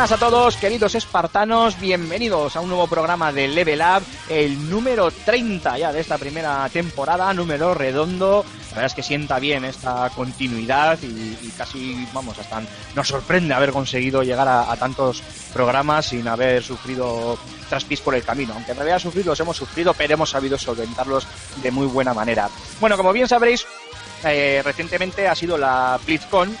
Buenas a todos, queridos espartanos, bienvenidos a un nuevo programa de Level Up, el número 30 ya de esta primera temporada, número redondo. La verdad es que sienta bien esta continuidad y, y casi, vamos, hasta nos sorprende haber conseguido llegar a, a tantos programas sin haber sufrido traspis por el camino. Aunque en realidad sufrir los hemos sufrido, pero hemos sabido solventarlos de muy buena manera. Bueno, como bien sabréis, eh, recientemente ha sido la BlizzCon,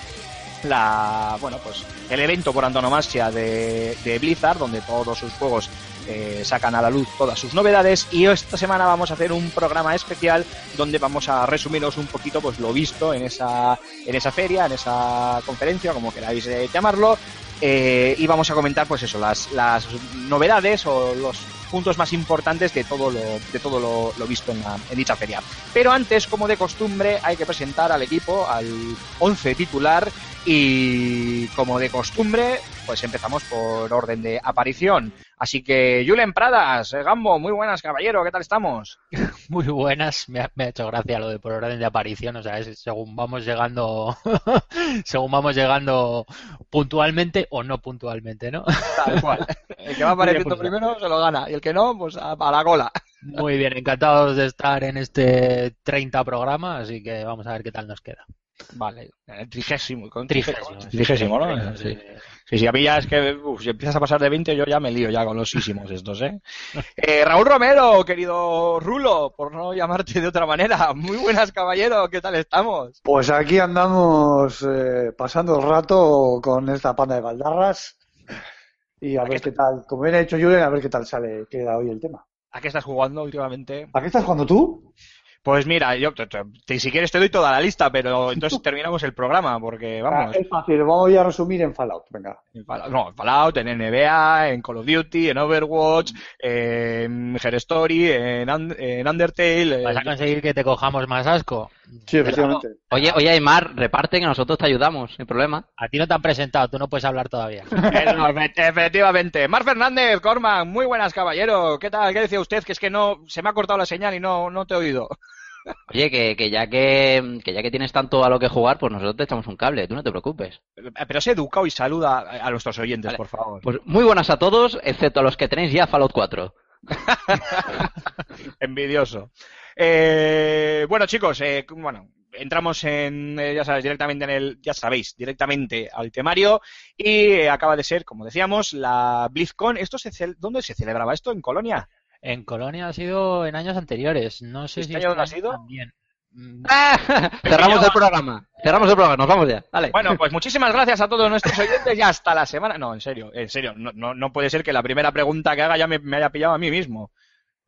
la bueno pues el evento por antonomasia de, de Blizzard donde todos sus juegos eh, sacan a la luz todas sus novedades. Y esta semana vamos a hacer un programa especial donde vamos a resumiros un poquito pues lo visto en esa en esa feria en esa conferencia como queráis eh, llamarlo. Eh, y vamos a comentar pues eso las, las novedades o los puntos más importantes de todo lo, de todo lo, lo visto en, la- en dicha feria. Pero antes, como de costumbre, hay que presentar al equipo, al 11 titular, y como de costumbre, pues empezamos por orden de aparición. Así que, Julen Pradas, eh, Gambo, muy buenas, caballero, ¿qué tal estamos? Muy buenas, me ha, me ha hecho gracia lo de por orden de aparición, o sea, es según vamos llegando, según vamos llegando puntualmente o no puntualmente, ¿no? Tal cual. El que va apareciendo primero se lo gana, y el que no, pues a, a la cola. Muy bien, encantados de estar en este 30 programa, así que vamos a ver qué tal nos queda. Vale, eh, trigésimo. con Trigésimo. Trigésimo, ¿no? Sí. Sí, sí, a mí ya es que uf, si empiezas a pasar de 20 yo ya me lío ya con los sísimos estos, ¿eh? Eh, Raúl Romero, querido Rulo, por no llamarte de otra manera. Muy buenas, caballero, ¿qué tal estamos? Pues aquí andamos eh, pasando el rato con esta panda de baldarras y a ver qué tal, como bien ha dicho Julen, a ver qué tal sale, queda hoy el tema. ¿A qué estás jugando últimamente? ¿A qué estás jugando tú? Pues mira, yo te- te- te- si quieres te doy toda la lista, pero entonces terminamos el programa, porque vamos, Ah, es fácil, vamos a resumir en Fallout, venga. en Fallout, no, en Fallout, en NBA, en Call of Duty, en Overwatch, en Her Story, en, en Undertale, ¿Vas a conseguir que te cojamos más asco? Sí, efectivamente. Oye, oye, Aymar, reparte que nosotros te ayudamos, sin problema. A ti no te han presentado, tú no puedes hablar todavía. Eso, efectivamente. Mar Fernández, Corman, muy buenas, caballero. ¿Qué tal? ¿Qué decía usted? Que es que no, se me ha cortado la señal y no, no te he oído. Oye, que, que ya que, que ya que tienes tanto a lo que jugar, pues nosotros te echamos un cable, tú no te preocupes. Eh, Pero sé educado y saluda a a nuestros oyentes, Vale. por favor. Pues muy buenas a todos, excepto a los que tenéis ya Fallout 4. Envidioso. Eh, bueno, chicos, eh, bueno, entramos en, eh, ya sabes, directamente en el, ya sabéis, directamente al temario y eh, acaba de ser, como decíamos, la BlizzCon. ¿Esto se cel- ¿Dónde se celebraba esto? ¿En Colonia? En Colonia ha sido en años anteriores, no sé ¿Este si año dónde ha este sido? también. Cerramos el programa. Cerramos el programa, nos vamos ya. Dale. Bueno, pues muchísimas gracias a todos nuestros oyentes y hasta la semana. No, en serio, en serio, no, no, no puede ser que la primera pregunta que haga ya me, me haya pillado a mí mismo.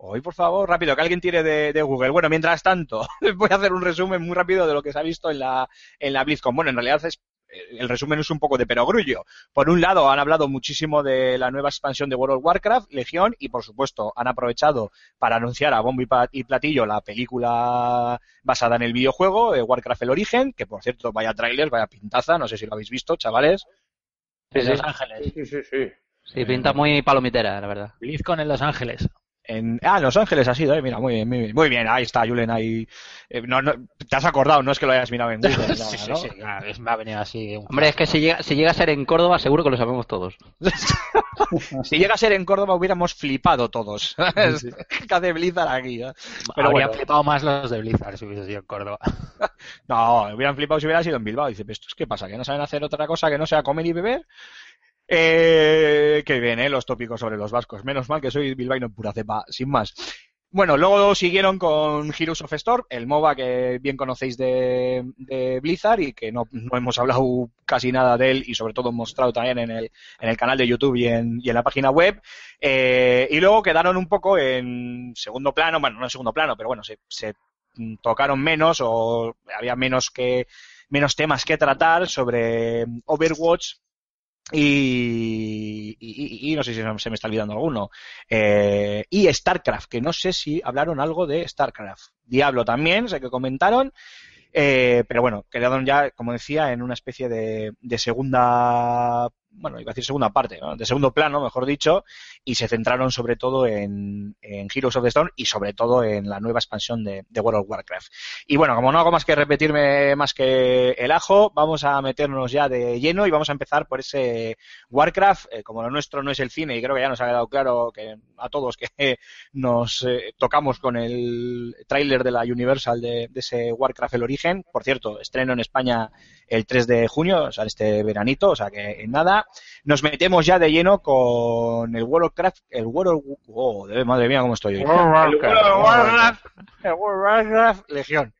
Hoy, por favor, rápido, que alguien tire de, de Google. Bueno, mientras tanto, voy a hacer un resumen muy rápido de lo que se ha visto en la, en la BlizzCon. Bueno, en realidad es, eh, el resumen es un poco de perogrullo. Por un lado, han hablado muchísimo de la nueva expansión de World of Warcraft, Legión, y por supuesto, han aprovechado para anunciar a bombo y platillo la película basada en el videojuego, de Warcraft El Origen, que por cierto, vaya trailers, vaya pintaza, no sé si lo habéis visto, chavales. en sí. Los Ángeles. Sí, sí, sí. Sí, pinta muy palomitera, la verdad. BlizzCon en Los Ángeles. En, ah, en Los Ángeles ha sido, eh, mira, muy bien, muy bien, muy bien, ahí está, Julen, ahí. eh, no, no, te has acordado, no es que lo hayas mirado en Google. nada, Sí, sí, ¿no? sí, claro, es- me ha venido así un Hombre, es que si llega, si llega a ser en Córdoba, seguro que lo sabemos todos. Si llega a ser en Córdoba hubiéramos flipado todos. ¿sabes? ¿Qué hace Blizzard aquí? eh? Pero Habrían bueno. flipado más los de Blizzard si hubiese sido en Córdoba. No, hubieran flipado si hubiera sido en Bilbao. Dice, ¿pero esto es qué pasa? ¿Que no saben hacer otra cosa que no sea comer y beber? Eh, qué bien, ¿eh? Los tópicos sobre los vascos. Menos mal que soy bilbaíno pura cepa, sin más. Bueno, luego siguieron con Heroes of Storm, el MOBA que bien conocéis de, de Blizzard y que no, no hemos hablado casi nada de él y sobre todo mostrado también en el, en el canal de YouTube y en, y en la página web. Eh, y luego quedaron un poco en segundo plano, bueno, no en segundo plano, pero bueno, se, se tocaron menos o había menos que menos temas que tratar sobre Overwatch y, y- no sé si se me está olvidando alguno. Eh, y StarCraft, que no sé si hablaron algo de StarCraft. Diablo también, sé que comentaron. eh, pero bueno, quedaron ya, como decía, en una especie de segunda, bueno, iba a decir segunda parte, de segundo plano, mejor dicho, y se centraron sobre todo en, en Heroes of the Storm y sobre todo en la nueva expansión de, World of Warcraft. Y bueno, como no hago más que repetirme más que el ajo, vamos a meternos ya de lleno y vamos a empezar por ese Warcraft. Eh, como lo nuestro no es el cine, y creo que ya nos ha quedado claro que a todos que nos eh, tocamos con el tráiler de la Universal de, de ese Warcraft El Origen. Por cierto, estreno en España el 3 de junio, o sea, este veranito, o sea que en nada. Nos metemos ya de lleno con el World of el World of... Oh, madre mía, cómo estoy hoy. El World of Warcraft, el World of Warcraft Legión.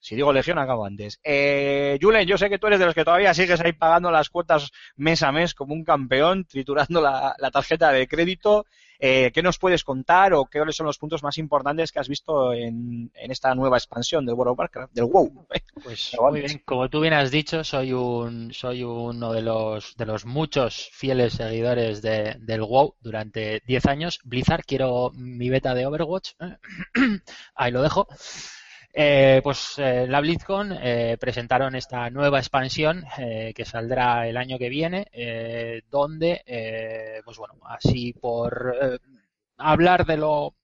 Si digo Legión, acabo antes. Eh, Julen, yo sé que tú eres de los que todavía sigues ahí pagando las cuotas mes a mes como un campeón, triturando la, la tarjeta de crédito. Eh, ¿Qué nos puedes contar o qué son los puntos más importantes que has visto en, en esta nueva expansión del World of Warcraft, del WoW? Pues muy bien, como tú bien has dicho, soy un soy uno de los de los muchos fieles seguidores de, del WoW durante 10 años. Blizzard, quiero mi beta de Overwatch. Ahí lo dejo. Eh, pues eh, la BlizzCon eh, presentaron esta nueva expansión eh, que saldrá el año que viene, eh, donde, pues bueno, así por hablar de lo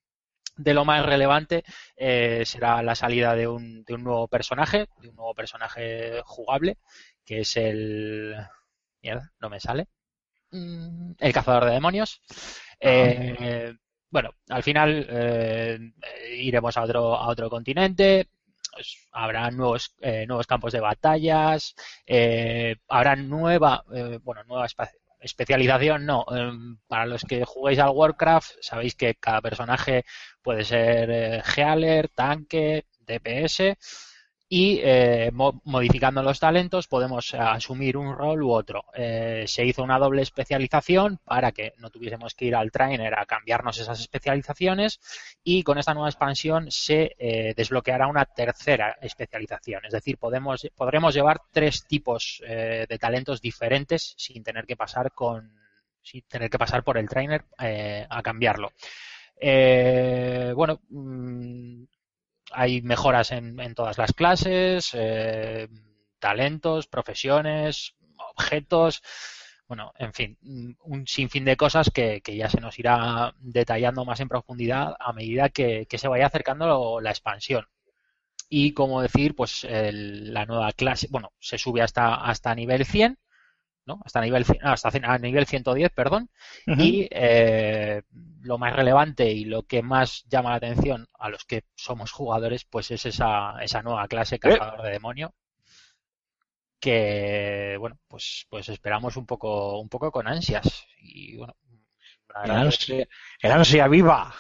de lo más relevante será la salida de un, de un nuevo personaje, de un nuevo personaje jugable, que es el... Mierda, no me sale. Mm, El cazador de demonios. Eh, bueno, al final eh, iremos a otro, a otro continente. pues, habrá nuevos, eh, nuevos campos de batallas. eh, habrá nueva, eh, bueno, nueva especialización, no. eh, para los que juguéis al Warcraft, sabéis que cada personaje puede ser eh, Healer, tanque, DPS y eh, mo- modificando los talentos podemos eh, asumir un rol u otro. Eh, se hizo una doble especialización para que no tuviésemos que ir al trainer a cambiarnos esas especializaciones y con esta nueva expansión se desbloqueará una tercera especialización. Es decir, podemos, podremos llevar tres tipos de talentos diferentes sin tener que pasar con sin tener que pasar por el trainer a cambiarlo. Bueno, mm, hay mejoras en, en todas las clases, eh, talentos, profesiones, objetos, bueno, en fin, un sinfín de cosas que, que ya se nos irá detallando más en profundidad a medida que, que se vaya acercando la expansión. Y como decir, pues el- la nueva clase, bueno, se sube hasta, hasta nivel 100, ¿no? Hasta nivel, hasta a nivel 110, perdón. Y eh, lo más relevante y lo que más llama la atención a los que somos jugadores, pues es esa, esa nueva clase cazador de demonio. Que bueno, pues, pues esperamos un poco, un poco con ansias. Y bueno, la ansia, el ansia viva.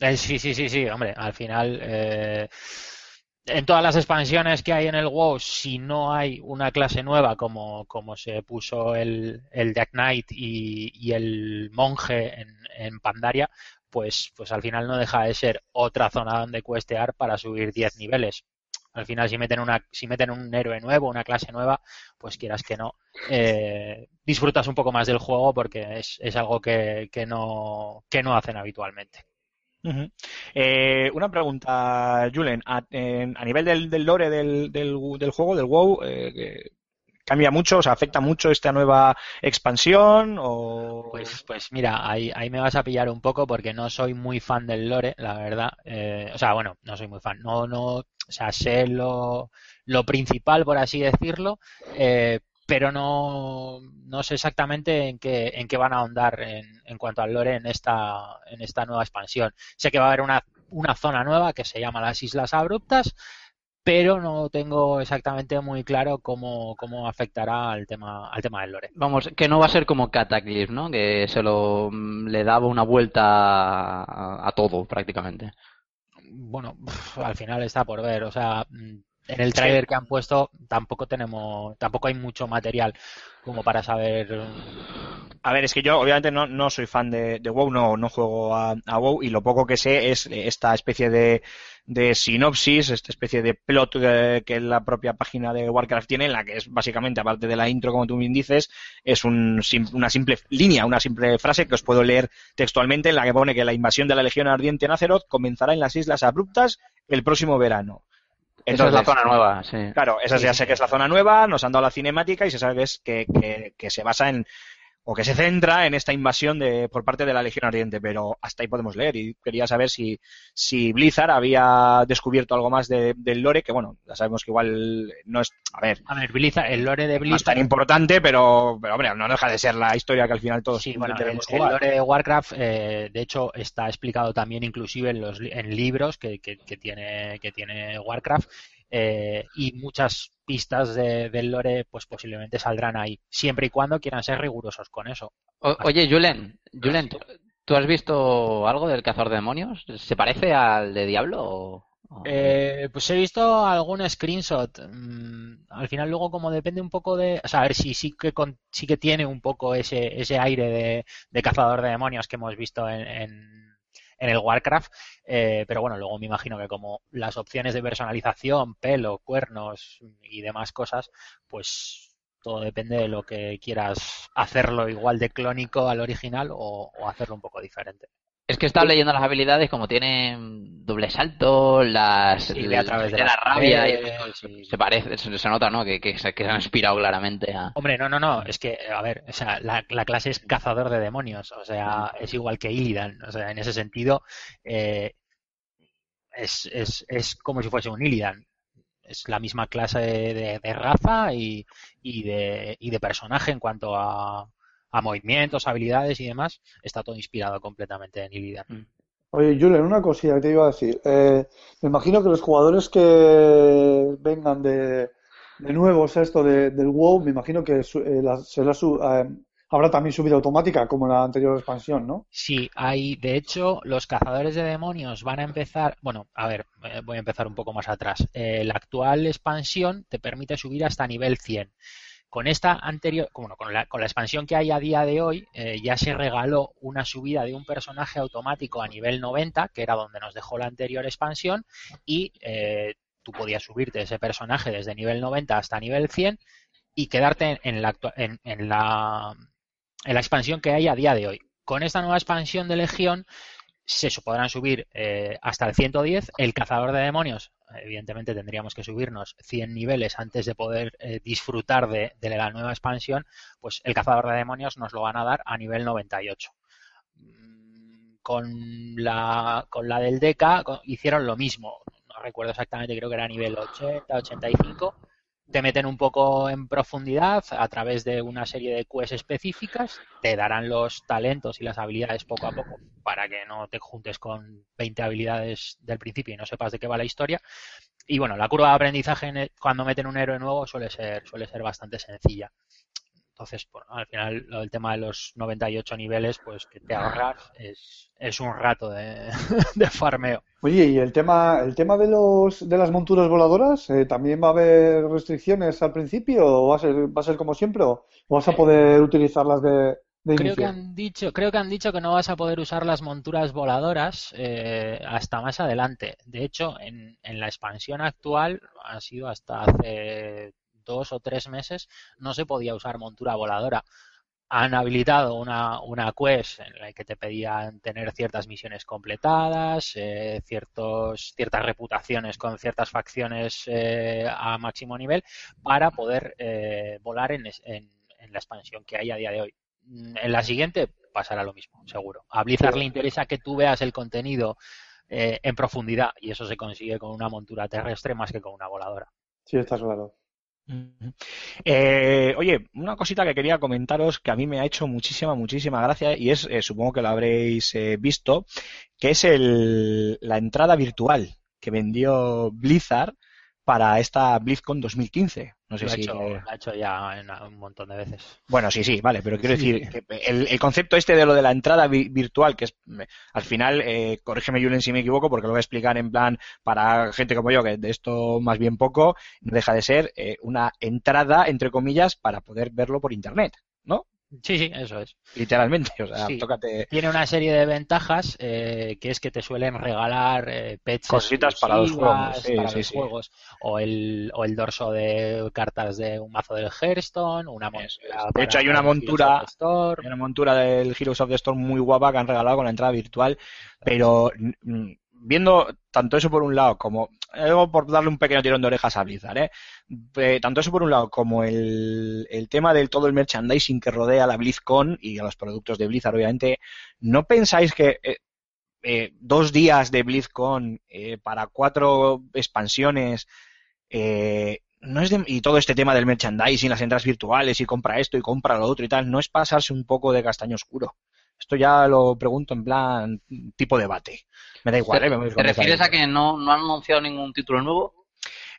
eh, sí, sí, sí, sí, hombre, al final, eh, en todas las expansiones que hay en el WoW, si no hay una clase nueva como, como se puso el, el Death Knight y, y el monje en, en Pandaria, pues, pues al final no deja de ser otra zona donde cuestear para subir 10 niveles. Al final, si meten una, si meten un héroe nuevo, una clase nueva, pues quieras que no, eh, disfrutas un poco más del juego porque es, es algo que, que no, que no hacen habitualmente. Eh, una pregunta, Julen. A, a nivel del, del lore del, juego, del WoW, eh, que ¿cambia mucho? O sea, ¿afecta mucho esta nueva expansión? O... Pues, pues mira, ahí, ahí me vas a pillar un poco porque no soy muy fan del lore, la verdad. Eh, o sea, bueno, no soy muy fan. No, no, o sea, sé lo, lo principal, por así decirlo, eh, pero no, no sé exactamente en qué, en qué van a ahondar en, en cuanto al lore en esta, en esta nueva expansión. Sé que va a haber una, una zona nueva que se llama las Islas Abruptas, pero no tengo exactamente muy claro cómo, cómo afectará al tema, al tema del lore. Vamos, que no va a ser como Cataclysm, ¿no? Que se lo mm, le daba una vuelta a, a todo prácticamente. bueno, al final está por ver. O sea, mm, en el trailer que han puesto tampoco tenemos, tampoco hay mucho material como para saber. A ver, es que yo obviamente no, no soy fan de, de WoW, no, no juego a, a WoW y lo poco que sé es esta especie de, de sinopsis, esta especie de plot eh, que la propia página de Warcraft tiene, en la que es básicamente, aparte de la intro, como tú bien dices, es un, una simple línea, una simple frase que os puedo leer textualmente, en la que pone que la invasión de la Legión Ardiente en Azeroth comenzará en las Islas Abruptas el próximo verano. Esa es la zona nueva, sí. Claro, esa ya sé que es la zona nueva, nos han dado la cinemática y se sabe que, es- que, que- que se basa en, o que se centra en esta invasión de, por parte de la Legión Ardiente, pero hasta ahí podemos leer y quería saber si, si Blizzard había descubierto algo más de- del lore, que bueno, ya sabemos que igual no es, a ver, A ver, Blizzard, el lore de no es tan Blizzard. importante, pero, pero hombre, no deja de ser la historia que al final todos Sí, bueno, el, debemos el jugar. lore de Warcraft, eh, de hecho, está explicado también inclusive en los en libros que, que- que tiene que tiene Warcraft eh, y muchas pistas de- del lore, pues posiblemente saldrán ahí, siempre y cuando quieran ser rigurosos con eso. O- oye, Julen, Julen, ¿tú, tú has visto algo del cazador de demonios? ¿Se parece al de Diablo o...? Eh, pues he visto algún screenshot. mm, al final luego como depende un poco de... O sea, a ver si sí que, con- sí que tiene un poco ese, ese aire de, de cazador de demonios que hemos visto en, en- en el Warcraft. eh, pero bueno, luego me imagino que como las opciones de personalización, pelo, cuernos y demás cosas, pues todo depende de lo que quieras hacerlo igual de clónico al original o, o hacerlo un poco diferente. Es que estaba leyendo las habilidades como tienen doble salto, las Sí, ve a través de la rabia, y y- se parece, se, nota, ¿no? Que, que, se, que se han inspirado claramente a... Hombre, no, no, no, es que, a ver, o sea, la, la clase es cazador de demonios, o sea, es igual que Illidan, o sea, en ese sentido, eh, es, es, es como si fuese un Illidan, es la misma clase de, de raza y, y, de, y de personaje en cuanto a, a movimientos, habilidades y demás, está todo inspirado completamente en Illidan. Oye, Julen, una cosilla que te iba a decir. Eh, me imagino que los jugadores que vengan de, de nuevos esto de- del WoW, me imagino que su- eh, la- será su- eh, habrá también subida automática como en la anterior expansión, ¿no? Sí, hay, de hecho, los cazadores de demonios van a empezar, bueno, a ver, eh, voy a empezar un poco más atrás. Eh, la actual expansión te permite subir hasta nivel 100. Con esta anterior, bueno, con la, con la expansión que hay a día de hoy, eh, ya se regaló una subida de un personaje automático a nivel 90, que era donde nos dejó la anterior expansión, y eh, tú podías subirte ese personaje desde nivel 90 hasta nivel 100 y quedarte en, la, en la, en la expansión que hay a día de hoy. Con esta nueva expansión de Legión se podrán subir eh, hasta el 110. El cazador de demonios, evidentemente tendríamos que subirnos 100 niveles antes de poder eh, disfrutar de, de la nueva expansión, pues el cazador de demonios nos lo van a dar a nivel 98. Mm, Con la, con la del DECA hicieron lo mismo. No recuerdo exactamente, creo que era nivel 80, 85 te meten un poco en profundidad a través de una serie de quests específicas, te darán los talentos y las habilidades poco a poco para que no te juntes con 20 habilidades del principio y no sepas de qué va la historia. Y bueno, la curva de aprendizaje cuando meten un héroe nuevo suele ser, suele ser bastante sencilla. Entonces, bueno, al final lo del tema de los 98 niveles, pues que te ahorras es, es un rato de, de farmeo. Oye, y el tema, el tema de los, de las monturas voladoras, eh, ¿también va a haber restricciones al principio o va a ser, va a ser como siempre o vas a poder utilizarlas de, de Creo que han dicho, creo que han dicho que no vas a poder usar las monturas voladoras eh, hasta más adelante. De hecho, en, en la expansión actual, ha sido hasta hace dos o tres meses, no se podía usar montura voladora. Han habilitado una, una quest en la que te pedían tener ciertas misiones completadas, eh, ciertos, ciertas reputaciones con ciertas facciones eh, a máximo nivel para poder eh, volar en, en- en la expansión que hay a día de hoy. Mm, En la siguiente pasará lo mismo, seguro. A Blizzard le interesa que tú veas el contenido eh, en profundidad y eso se consigue con una montura terrestre más que con una voladora. Sí, está claro. Eh, oye, una cosita que quería comentaros que a mí me ha hecho muchísima, muchísima gracia y es, eh, supongo que lo habréis eh, visto, que es el, la entrada virtual que vendió Blizzard para esta BlizzCon 2015. No sé Lo ha, si... hecho, lo ha hecho ya en- un montón de veces. Bueno, sí, sí, vale, pero quiero decir, que el, el concepto este de lo de la entrada vi- virtual, que es, al final, eh, corrígeme Julen si me equivoco, porque lo voy a explicar en plan para gente como yo, que de esto más bien poco, no deja de ser eh, una entrada, entre comillas, para poder verlo por internet, ¿no? Sí, sí, eso es. Literalmente, o sea, Sí. tócate Tiene una serie de ventajas eh, que es que te suelen regalar eh, pets Cositas para los juegos, sí, para sí, los juegos. O el, o el dorso de cartas de un mazo del Hearthstone, una montura. De hecho, hay una montura-. Hay una montura del Heroes of the Storm muy guapa que han regalado con la entrada virtual, pero viendo tanto eso por un lado como, luego por darle un pequeño tirón de orejas a Blizzard, ¿eh? Eh, tanto eso por un lado como el, tema del todo el merchandising que rodea a la BlizzCon y a los productos de Blizzard, obviamente, ¿no pensáis que eh, eh, dos días de BlizzCon para cuatro expansiones no es y todo este tema del merchandising, las entradas virtuales y compra esto y compra lo otro y tal, no es pasarse un poco de castaño oscuro. Esto ya lo pregunto en plan tipo debate. Me da igual, ¿eh? ¿Te con esa refieres a que no, no han anunciado ningún título nuevo?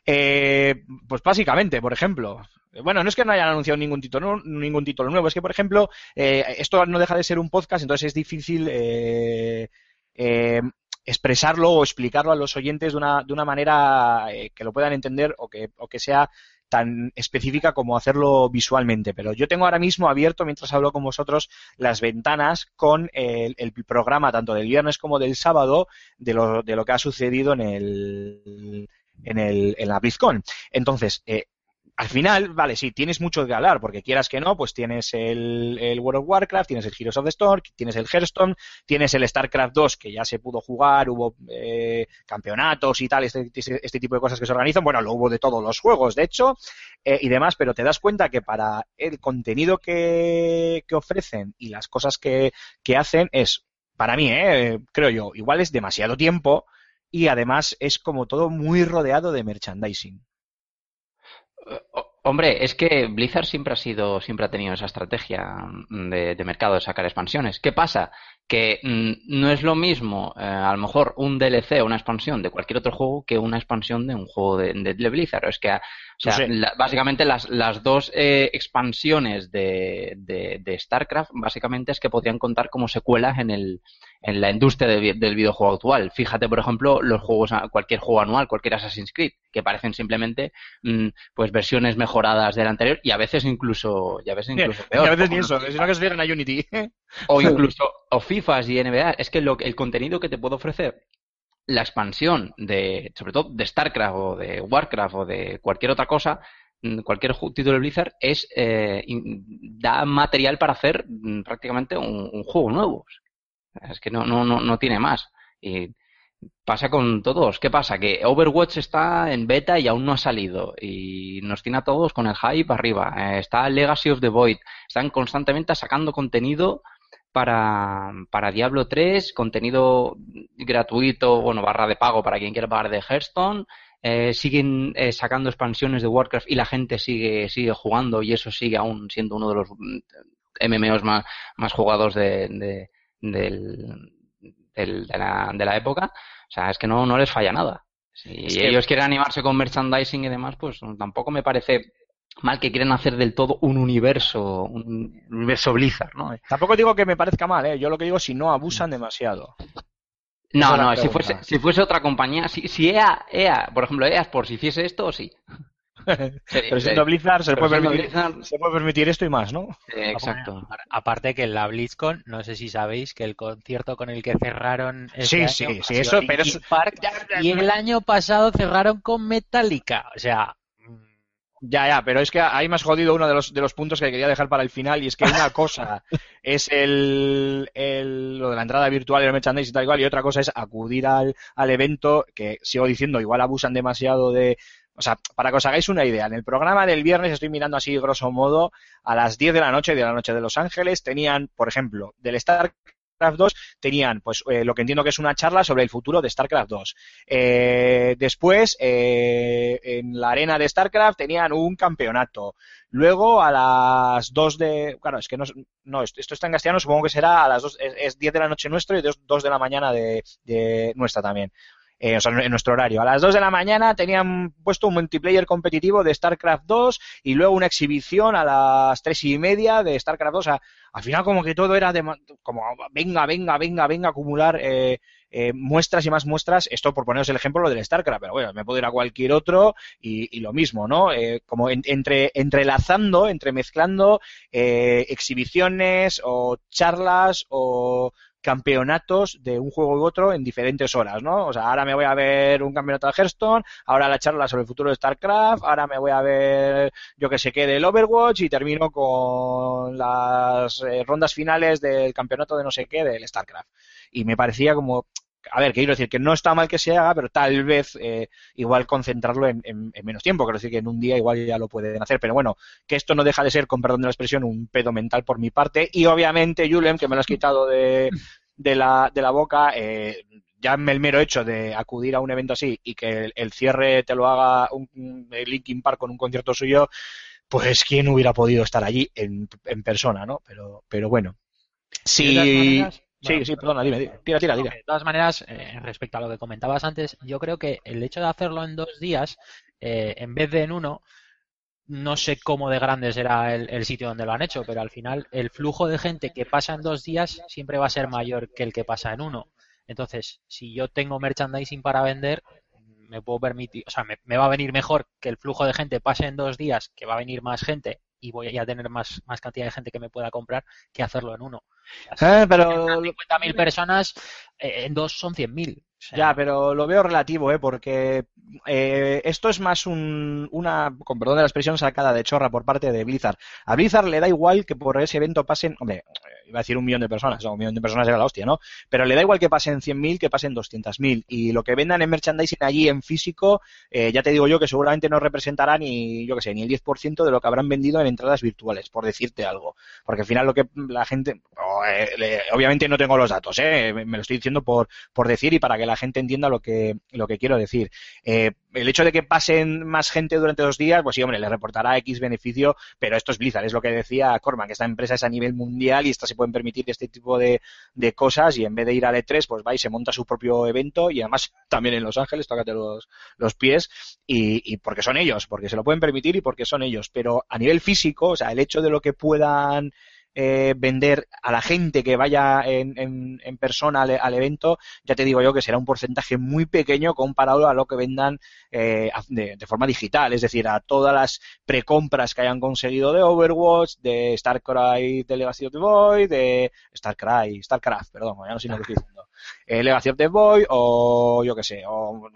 Eh, pues básicamente, por ejemplo, bueno, no es que no hayan anunciado ningún título, ningún título nuevo, es que, por ejemplo, eh, esto no deja de ser un podcast, entonces es difícil eh, eh, expresarlo o explicarlo a los oyentes de una, de una manera eh, que lo puedan entender o que, o que sea tan específica como hacerlo visualmente. Pero yo tengo ahora mismo abierto, mientras hablo con vosotros, las ventanas con el, programa tanto del viernes como del sábado de lo, de lo que ha sucedido en el, en, el, en la BlizzCon. Entonces, eh, al final, vale, sí, tienes mucho que hablar, porque quieras que no, pues tienes el, el World of Warcraft, tienes el Heroes of the Storm, tienes el Hearthstone, tienes el StarCraft 2, que ya se pudo jugar, hubo eh, campeonatos y tal, este, este, este tipo de cosas que se organizan, bueno, lo hubo de todos los juegos, de hecho, eh, y demás, pero te das cuenta que para el contenido que, ofrecen y las cosas que, que hacen es, para mí, eh, creo yo, igual es demasiado tiempo y además es como todo muy rodeado de merchandising. Hombre, es que Blizzard siempre ha sido, siempre ha tenido esa estrategia mm, de mercado de sacar expansiones. ¿Qué pasa? Que mm, no es lo mismo, eh, a lo mejor, un DLC o una expansión de cualquier otro juego que una expansión de un juego de, de- de Blizzard. Es que, o sea, Sí. la- básicamente las, las dos eh, expansiones de, de, StarCraft, básicamente es que podrían contar como secuelas en el, en la industria del videojuego actual. Fíjate, por ejemplo, los juegos, cualquier juego anual, cualquier Assassin's Creed, que parecen simplemente mm, pues versiones mejoradas del anterior y a veces incluso, y a veces incluso Y peor. a veces ni eso, sino que se fijan a Unity. o incluso o FIFAs y NBA. Es que lo, el contenido que te puede ofrecer la expansión de, sobre todo de StarCraft o de Warcraft o de cualquier otra cosa, mm, cualquier título de Blizzard, es eh, da material para hacer mm, prácticamente un, un juego nuevo. Es que no, no, no, no tiene más. Y pasa con todos. ¿Qué pasa? Que Overwatch está en beta y aún no ha salido. Y nos tiene a todos con el hype arriba. Eh, está Legacy of the Void. Están constantemente sacando contenido para, para Diablo 3, contenido gratuito, bueno, barra de pago para quien quiera pagar de Hearthstone. Eh, siguen eh, sacando expansiones de Warcraft y la gente sigue, sigue jugando y eso sigue aún siendo uno de los mm, MMOs más, más jugados de, de- del, del- de, la, de la época. O sea, es que no, no les falla nada. Si Es que- ellos quieren animarse con merchandising y demás, pues tampoco me parece mal que quieren hacer del todo un universo, un universo Blizzard, ¿no? Tampoco digo que me parezca mal, ¿eh? yo lo que digo es si no abusan demasiado. No, no, si fuese, si fuese otra compañía, si, si EA, EA, por ejemplo, EA por si hiciese esto, sí. Pero siendo Blizzard se puede permitir, Blizzard, se puede permitir esto y más, ¿no? sí, exacto. Aparte que en la BlizzCon, no sé si sabéis que el concierto con el que cerraron este Sí, año sí, sí, eso, pero Park, y el año pasado cerraron con Metallica. O sea, Ya, ya, pero es que ahí me has jodido uno de los, de los puntos que quería dejar para el final y es que una cosa es el, el- lo de la entrada virtual y el merchandising y tal y cual y otra cosa es acudir al, al evento que sigo diciendo, igual abusan demasiado de... O sea, para que os hagáis una idea, en el programa del viernes estoy mirando así grosso modo a las 10 de la noche de la noche de Los Ángeles tenían, por ejemplo, del StarCraft 2 tenían pues eh, lo que entiendo que es una charla sobre el futuro de StarCraft 2. Eh, después, eh, en la arena de StarCraft tenían un campeonato. Luego, a las 2 de... Claro, es que no, no esto está en castellano, supongo que será a las 2, es, es 10 de la noche nuestro y 2, de la mañana de nuestra también. Eh, o sea, en nuestro horario. A las 2 de la mañana tenían puesto un multiplayer competitivo de StarCraft 2 y luego una exhibición a las 3 y media de StarCraft 2. O sea, al final como que todo era de, como venga, venga, venga, venga, acumular eh, eh, muestras y más muestras. Esto por poneros el ejemplo lo del StarCraft, pero bueno, me puedo ir a cualquier otro y, y lo mismo, ¿no? Eh, como en- entre, entrelazando, entremezclando eh, exhibiciones o charlas o campeonatos de un juego u otro en diferentes horas, ¿no? O sea, ahora me voy a ver un campeonato de Hearthstone, ahora la charla sobre el futuro de StarCraft, ahora me voy a ver yo que sé qué del Overwatch y termino con las eh, rondas finales del campeonato de no sé qué del StarCraft. Y me parecía como, a ver, quiero decir que no está mal que se haga, pero tal vez eh, igual concentrarlo en, en- en menos tiempo, quiero decir que en un día igual ya lo pueden hacer, pero bueno, que esto no deja de ser, con perdón de la expresión, un pedo mental por mi parte. Y obviamente, Julem, que me lo has quitado de, de, la, de la boca, eh, ya el mero hecho de acudir a un evento así y que el, el cierre te lo haga un, un- Linkin Park con un concierto suyo, pues quién hubiera podido estar allí en, en persona, ¿no? Pero, pero bueno. Todas Sí, sí, bueno, sí, perdona, dime, dime. tira, tira, tira. De todas maneras, eh, respecto a lo que comentabas antes, yo creo que el hecho de hacerlo en dos días, eh, en vez de en uno, no sé cómo de grande será el, el sitio donde lo han hecho, pero al final el flujo de gente que pasa en dos días siempre va a ser mayor que el que pasa en uno. Entonces, si yo tengo merchandising para vender, me puedo permitir, o sea, me, me va a venir mejor que el flujo de gente pase en dos días, que va a venir más gente y voy a tener más, más cantidad de gente que me pueda comprar que hacerlo en uno. Eh, pero 50.000 personas, eh, en dos son 100.000. Ya, pero lo veo relativo, ¿eh? Porque eh, esto es más un, una, con perdón de la expresión, sacada de chorra por parte de Blizzard. A Blizzard le da igual que por ese evento pasen, hombre, iba a decir un millón de personas, o un millón de personas era la hostia, ¿no? Pero le da igual que pasen 100.000 que pasen 200.000. Y lo que vendan en merchandising allí en físico, eh, ya te digo yo que seguramente no representará ni, yo que sé, ni el 10% de lo que habrán vendido en entradas virtuales, por decirte algo. Porque al final lo que la gente, oh, eh, le- obviamente no tengo los datos, ¿eh? Me lo estoy diciendo por, por decir y para que la gente entienda lo que, lo que quiero decir. Eh, el hecho de que pasen más gente durante dos días, pues sí, hombre, le reportará X beneficio, pero esto es Blizzard, es lo que decía Corman, que esta empresa es a nivel mundial y estas se pueden permitir este tipo de, de cosas y en vez de ir al E3, pues va y se monta su propio evento y además también en Los Ángeles, tócate los, los pies y, y porque son ellos, porque se lo pueden permitir y porque son ellos, pero a nivel físico, o sea, el hecho de lo que puedan eh, vender a la gente que vaya en, en, persona al, evento, ya te digo yo que será un porcentaje muy pequeño comparado a lo que vendan eh, de, forma digital, es decir, a todas las precompras que hayan conseguido de Overwatch, de StarCry de Legacy of the Void, de StarCry, StarCraft, perdón, ya no sé lo que estoy diciendo, eh, Legacy of the Void, o yo que sé, o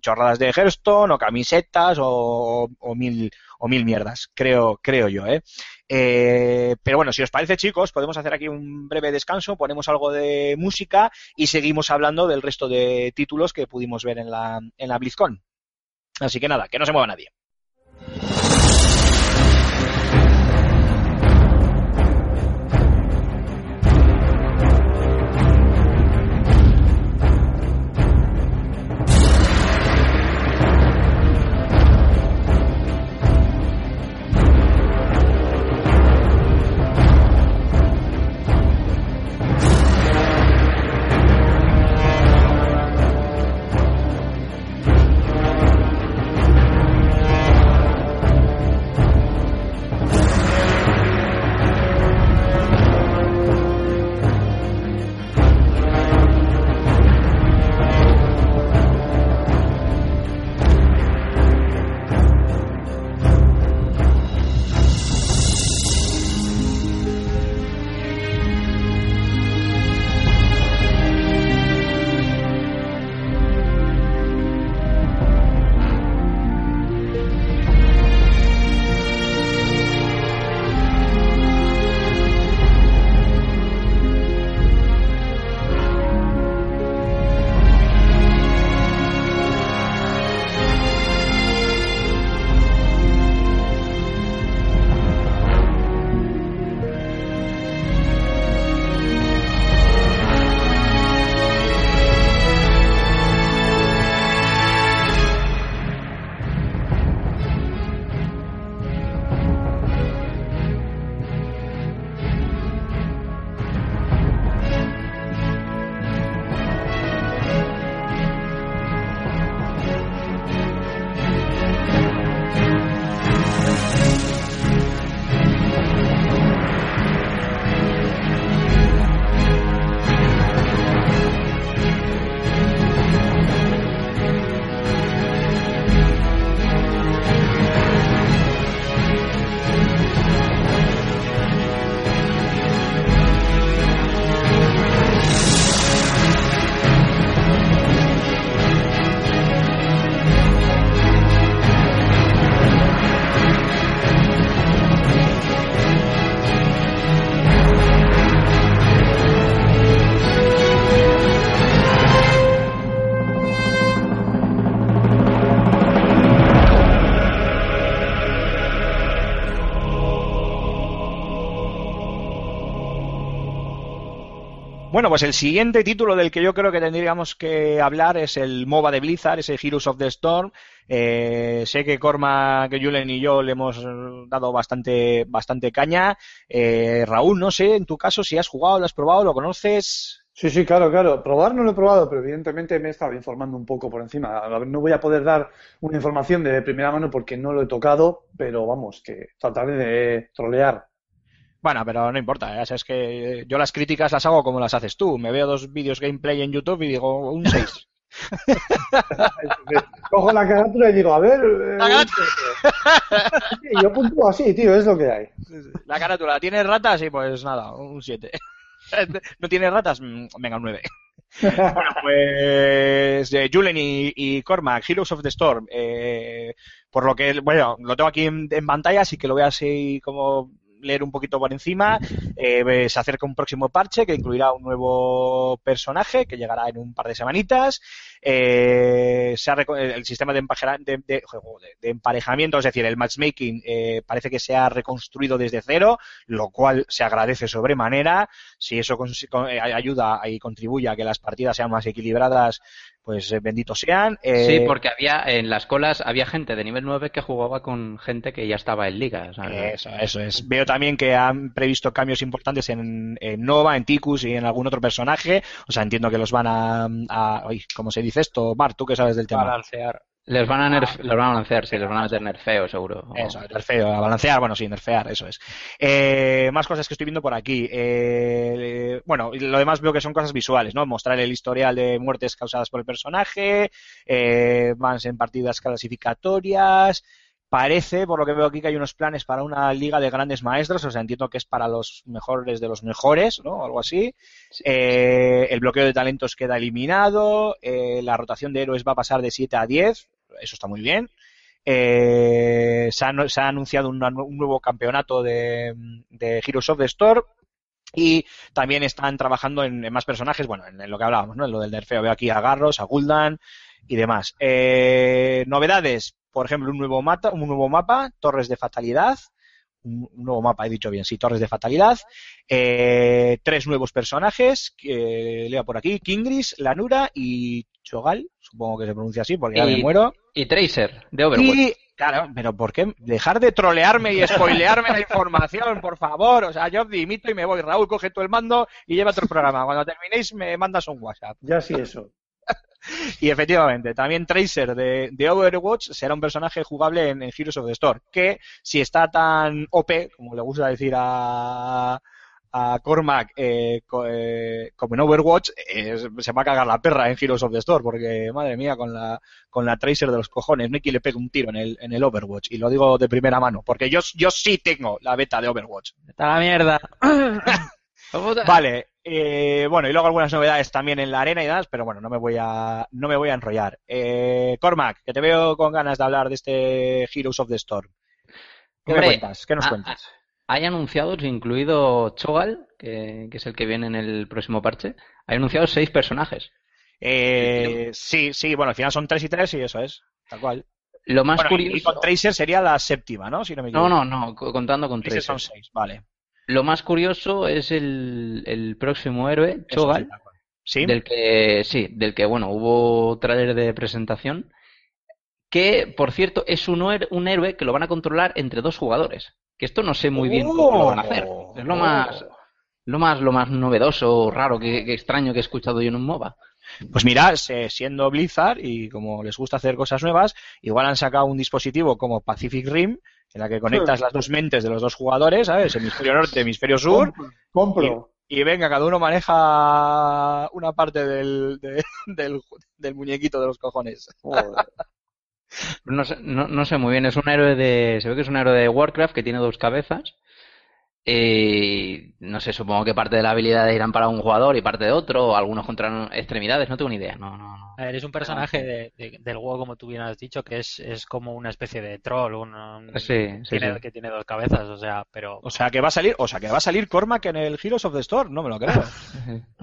chorradas de Hearthstone, o camisetas, o, o mil o mil mierdas, creo, creo yo, ¿eh? Eh, pero bueno, si os parece, chicos, podemos hacer aquí un breve descanso, ponemos algo de música y seguimos hablando del resto de títulos que pudimos ver en la, en la BlizzCon. Así que nada, que no se mueva nadie. Bueno, pues el siguiente título del que yo creo que tendríamos que hablar es el MOBA de Blizzard, ese Heroes of the Storm. Eh, sé que Cormac, Julen y yo le hemos dado bastante, bastante caña. Eh, Raúl, no sé, en tu caso, si has jugado, lo has probado, lo conoces. Sí, sí, claro, claro. Probar no lo he probado, pero evidentemente me he estado informando un poco por encima. No voy a poder dar una información de primera mano porque no lo he tocado, pero vamos, que trataré de trolear. Bueno, pero no importa, ya sabes que yo las críticas las hago como las haces tú. Me veo dos vídeos gameplay en YouTube y digo un 6. Cojo la carátula y digo, a ver. eh, sí, yo puntúo así, tío, es lo que hay. La carátula, ¿tiene ratas? Y pues nada, un 7. ¿No tiene ratas? Mm, Venga, un 9. Bueno, pues eh, Julen y, y Cormac, Heroes of the Storm. eh, por lo que, bueno, lo tengo aquí en, en pantalla, así que lo voy a así como leer un poquito por encima. Eh, se acerca un próximo parche que incluirá un nuevo personaje que llegará en un par de semanitas. Eh, se ha el sistema de, de- de- emparejamiento, es decir, el matchmaking, eh, parece que se ha reconstruido desde cero, lo cual se agradece sobremanera. Si eso eh, ayuda y contribuye a que las partidas sean más equilibradas, pues eh, benditos sean. Eh, Sí, porque había en las colas había gente de nivel 9 que jugaba con gente que ya estaba en liga. Eso, eso es. Veo también que han previsto cambios importantes en, en Nova, en Ticus y en algún otro personaje. O sea, entiendo que los van a... a ¿Cómo se dice esto? Mar, tú que sabes del tema. Balancear. Les van a nerf- los van a sí, les van a meter nerfeo seguro. Eso, nerfeo, a balancear, bueno, sí, nerfear, eso es. Eh, más cosas que estoy viendo por aquí. Eh, bueno, lo demás veo que son cosas visuales, ¿no? Mostrar el historial de muertes causadas por el personaje, eh, más en partidas clasificatorias. Parece, por lo que veo aquí, que hay unos planes para una liga de grandes maestros, o sea, entiendo que es para los mejores de los mejores, ¿no? Algo así. Eh, el bloqueo de talentos queda eliminado, eh, la rotación de héroes va a pasar de 7 a 10, eso está muy bien. Eh, se, ha, se ha anunciado nu- un nuevo campeonato de, de Heroes of the y también están trabajando en, más personajes, bueno, en, lo que hablábamos, ¿no? En lo del nerfeo. Veo aquí a Garros, a Gul'dan y demás. Eh, novedades, por ejemplo, un nuevo, un nuevo mapa, Torres de Fatalidad. Un, un nuevo mapa, he dicho bien, sí, Torres de Fatalidad. Eh, tres nuevos personajes, que leo por aquí, Kingris, Lanura y Chogal, supongo que se pronuncia así porque ya me Y- muero. Y Tracer, de Overwatch. Y, claro, pero ¿por qué? Dejar de trolearme y spoilearme la información, por favor. O sea, yo dimito y me voy. Raúl, coge tú el mando y lleva otro programa. Cuando terminéis me mandas un WhatsApp. Ya sí, eso. Y efectivamente, también Tracer de, de Overwatch será un personaje jugable en, en Heroes of the Storm. Que si está tan OP, como le gusta decir a, a Cormac, eh, co- eh, como en Overwatch, eh, se va a cagar la perra en Heroes of the Storm. Porque, madre mía, con la, con la Tracer de los cojones, quien le pegue un tiro en el, en el Overwatch. Y lo digo de primera mano, porque yo, yo sí tengo la beta de Overwatch. Está la mierda. Vale, eh, bueno, y luego algunas novedades también en la arena y demás, pero bueno, no me voy a, no me voy a enrollar. Eh, Cormac, que te veo con ganas de hablar de este Heroes of the Storm. ¿Qué me cuentas? ¿Qué nos cuentas? Hay anunciados, incluido Chogal, que, que es el que viene en el próximo parche. Hay anunciados seis personajes. Eh, sí, sí, bueno, al final son tres y tres y eso es, tal cual. Lo más Bueno, y- y curioso. con Tracer sería la séptima, ¿no? Si no me No, equivoco. no, no, co- contando con Tracer Tracer. son seis, vale. Lo más curioso es el, el próximo héroe, sí, Chogal. Sí, del que, sí, del que, bueno, hubo trailer de presentación, que, por cierto, es un, héroe- un héroe que lo van a controlar entre dos jugadores. Que esto no sé muy bien cómo lo van a hacer. Es lo más, lo más, lo más novedoso, raro, que, que extraño que he escuchado yo en un MOBA. Pues mira, se- siendo Blizzard y como les gusta hacer cosas nuevas, igual han sacado un dispositivo como Pacific Rim, en la que conectas las dos mentes de los dos jugadores, ¿sabes? Hemisferio norte, hemisferio sur, Compro. compro. y venga, cada uno maneja una parte del, de- del, del muñequito de los cojones. Joder. No sé, no, no sé muy bien, es un héroe de, se ve que es un héroe de Warcraft que tiene dos cabezas. Eh, no sé, supongo que parte de la habilidad irán para un jugador y parte de otro, o algunos contra extremidades, no tengo ni idea, no, no, no. A ver, es un personaje de- de- del juego, como tú bien has dicho, que es, es como una especie de troll, un, un- Sí, sí, tiene- sí. que tiene dos cabezas, o sea, pero O sea que va a salir, o sea que va a salir Cormac en el Heroes of the Storm, no me lo creo.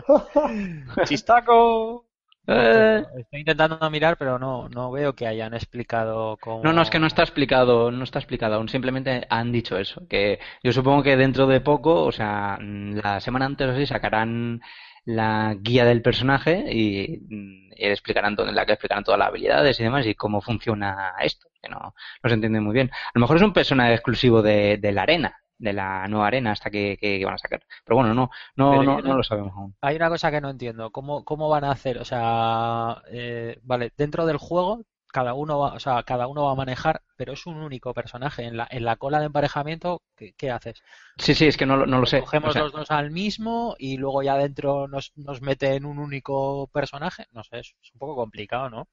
Chistaco. Eh, estoy intentando mirar, pero no, no veo que hayan explicado cómo. No, no, es que no está explicado, no está explicado aún, simplemente han dicho eso, que yo supongo que dentro de poco, o sea, mm, la semana antes o así sacarán la guía del personaje y, mm, y explicarán todo- en la que explicarán todas las habilidades y demás y cómo funciona esto, que no, no se entiende muy bien. A lo mejor es un personaje exclusivo de, de la arena, de la nueva arena hasta que, que- que van a sacar. Pero bueno, no, no, Pero no, no no- lo sabemos aún. Hay una cosa que no entiendo. ¿Cómo, cómo van a hacer? O sea, eh, vale, dentro del juego cada uno va, o sea, cada uno va a manejar, pero es un único personaje. En la, en la cola de emparejamiento, ¿qué, qué haces? Sí, sí, es que no, lo- no lo sé. Cogemos O sea, los dos al mismo y luego ya dentro nos, nos mete en un único personaje. No sé, es, es un poco complicado, ¿no?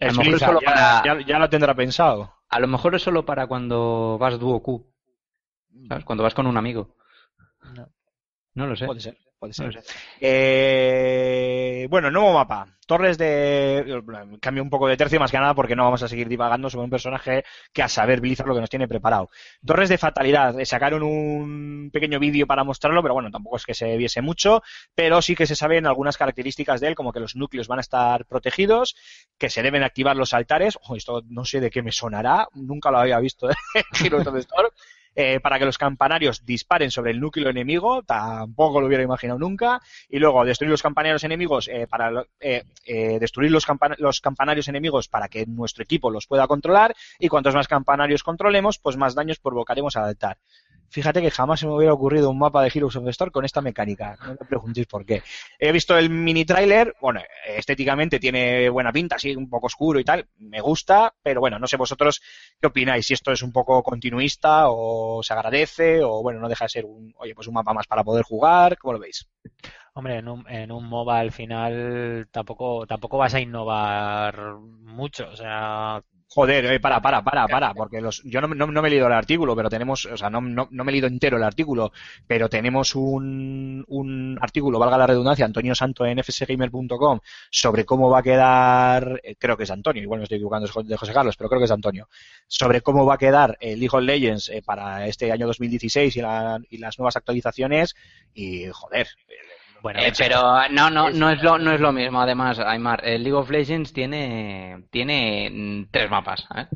A lo mejor ya, para- ya- ya lo tendrá pensado. a lo mejor es solo para cuando vas dúo Q, ¿sabes? Cuando vas con un amigo. No. No lo sé. Puede ser, puede ser. Eh, bueno, nuevo mapa. Torres de. Cambio un poco de tercio, más que nada porque no vamos a seguir divagando sobre un personaje que a saber Blizzard lo que nos tiene preparado. Torres de fatalidad. Eh, Sacaron un pequeño vídeo para mostrarlo, pero bueno, tampoco es que se viese mucho. Pero sí que se saben algunas características de él, como que los núcleos van a estar protegidos, que se deben activar los altares. Ojo, esto no sé de qué me sonará, nunca lo había visto en the Storm. Eh, para que los campanarios disparen sobre el núcleo enemigo, tampoco lo hubiera imaginado nunca, y luego destruir los campanarios enemigos eh, para eh, destruir los, campan- los campanarios enemigos para que nuestro equipo los pueda controlar, y cuantos más campanarios controlemos, pues más daños provocaremos al altar. Fíjate que jamás se me hubiera ocurrido un mapa de Heroes of the Storm con esta mecánica. No me preguntéis por qué. He visto el mini trailer, bueno, estéticamente tiene buena pinta, así un poco oscuro y tal, me gusta, pero bueno, no sé vosotros qué opináis, si esto es un poco continuista o se agradece o bueno, no deja de ser un, oye, pues un mapa más para poder jugar, ¿cómo lo veis? Hombre, en un, en un MOBA al final tampoco, tampoco vas a innovar mucho. O sea, Joder, eh, para, para, para, para, porque los, yo no, me he leído el artículo, pero tenemos, o sea, no, no, me he leído entero el artículo, pero tenemos un, un artículo, valga la redundancia, Antonio Santo en fsgamer.com, sobre cómo va a quedar, eh, creo que es Antonio, igual me estoy equivocando, de José Carlos, pero creo que es Antonio, sobre cómo va a quedar el League of Legends eh, para este año 2016 y, la- y las nuevas actualizaciones, y joder, bueno, Eh, pero no, no, no es lo, no es lo mismo. Además, Aymar, el League of Legends tiene, tiene mm, tres mapas. ¿eh?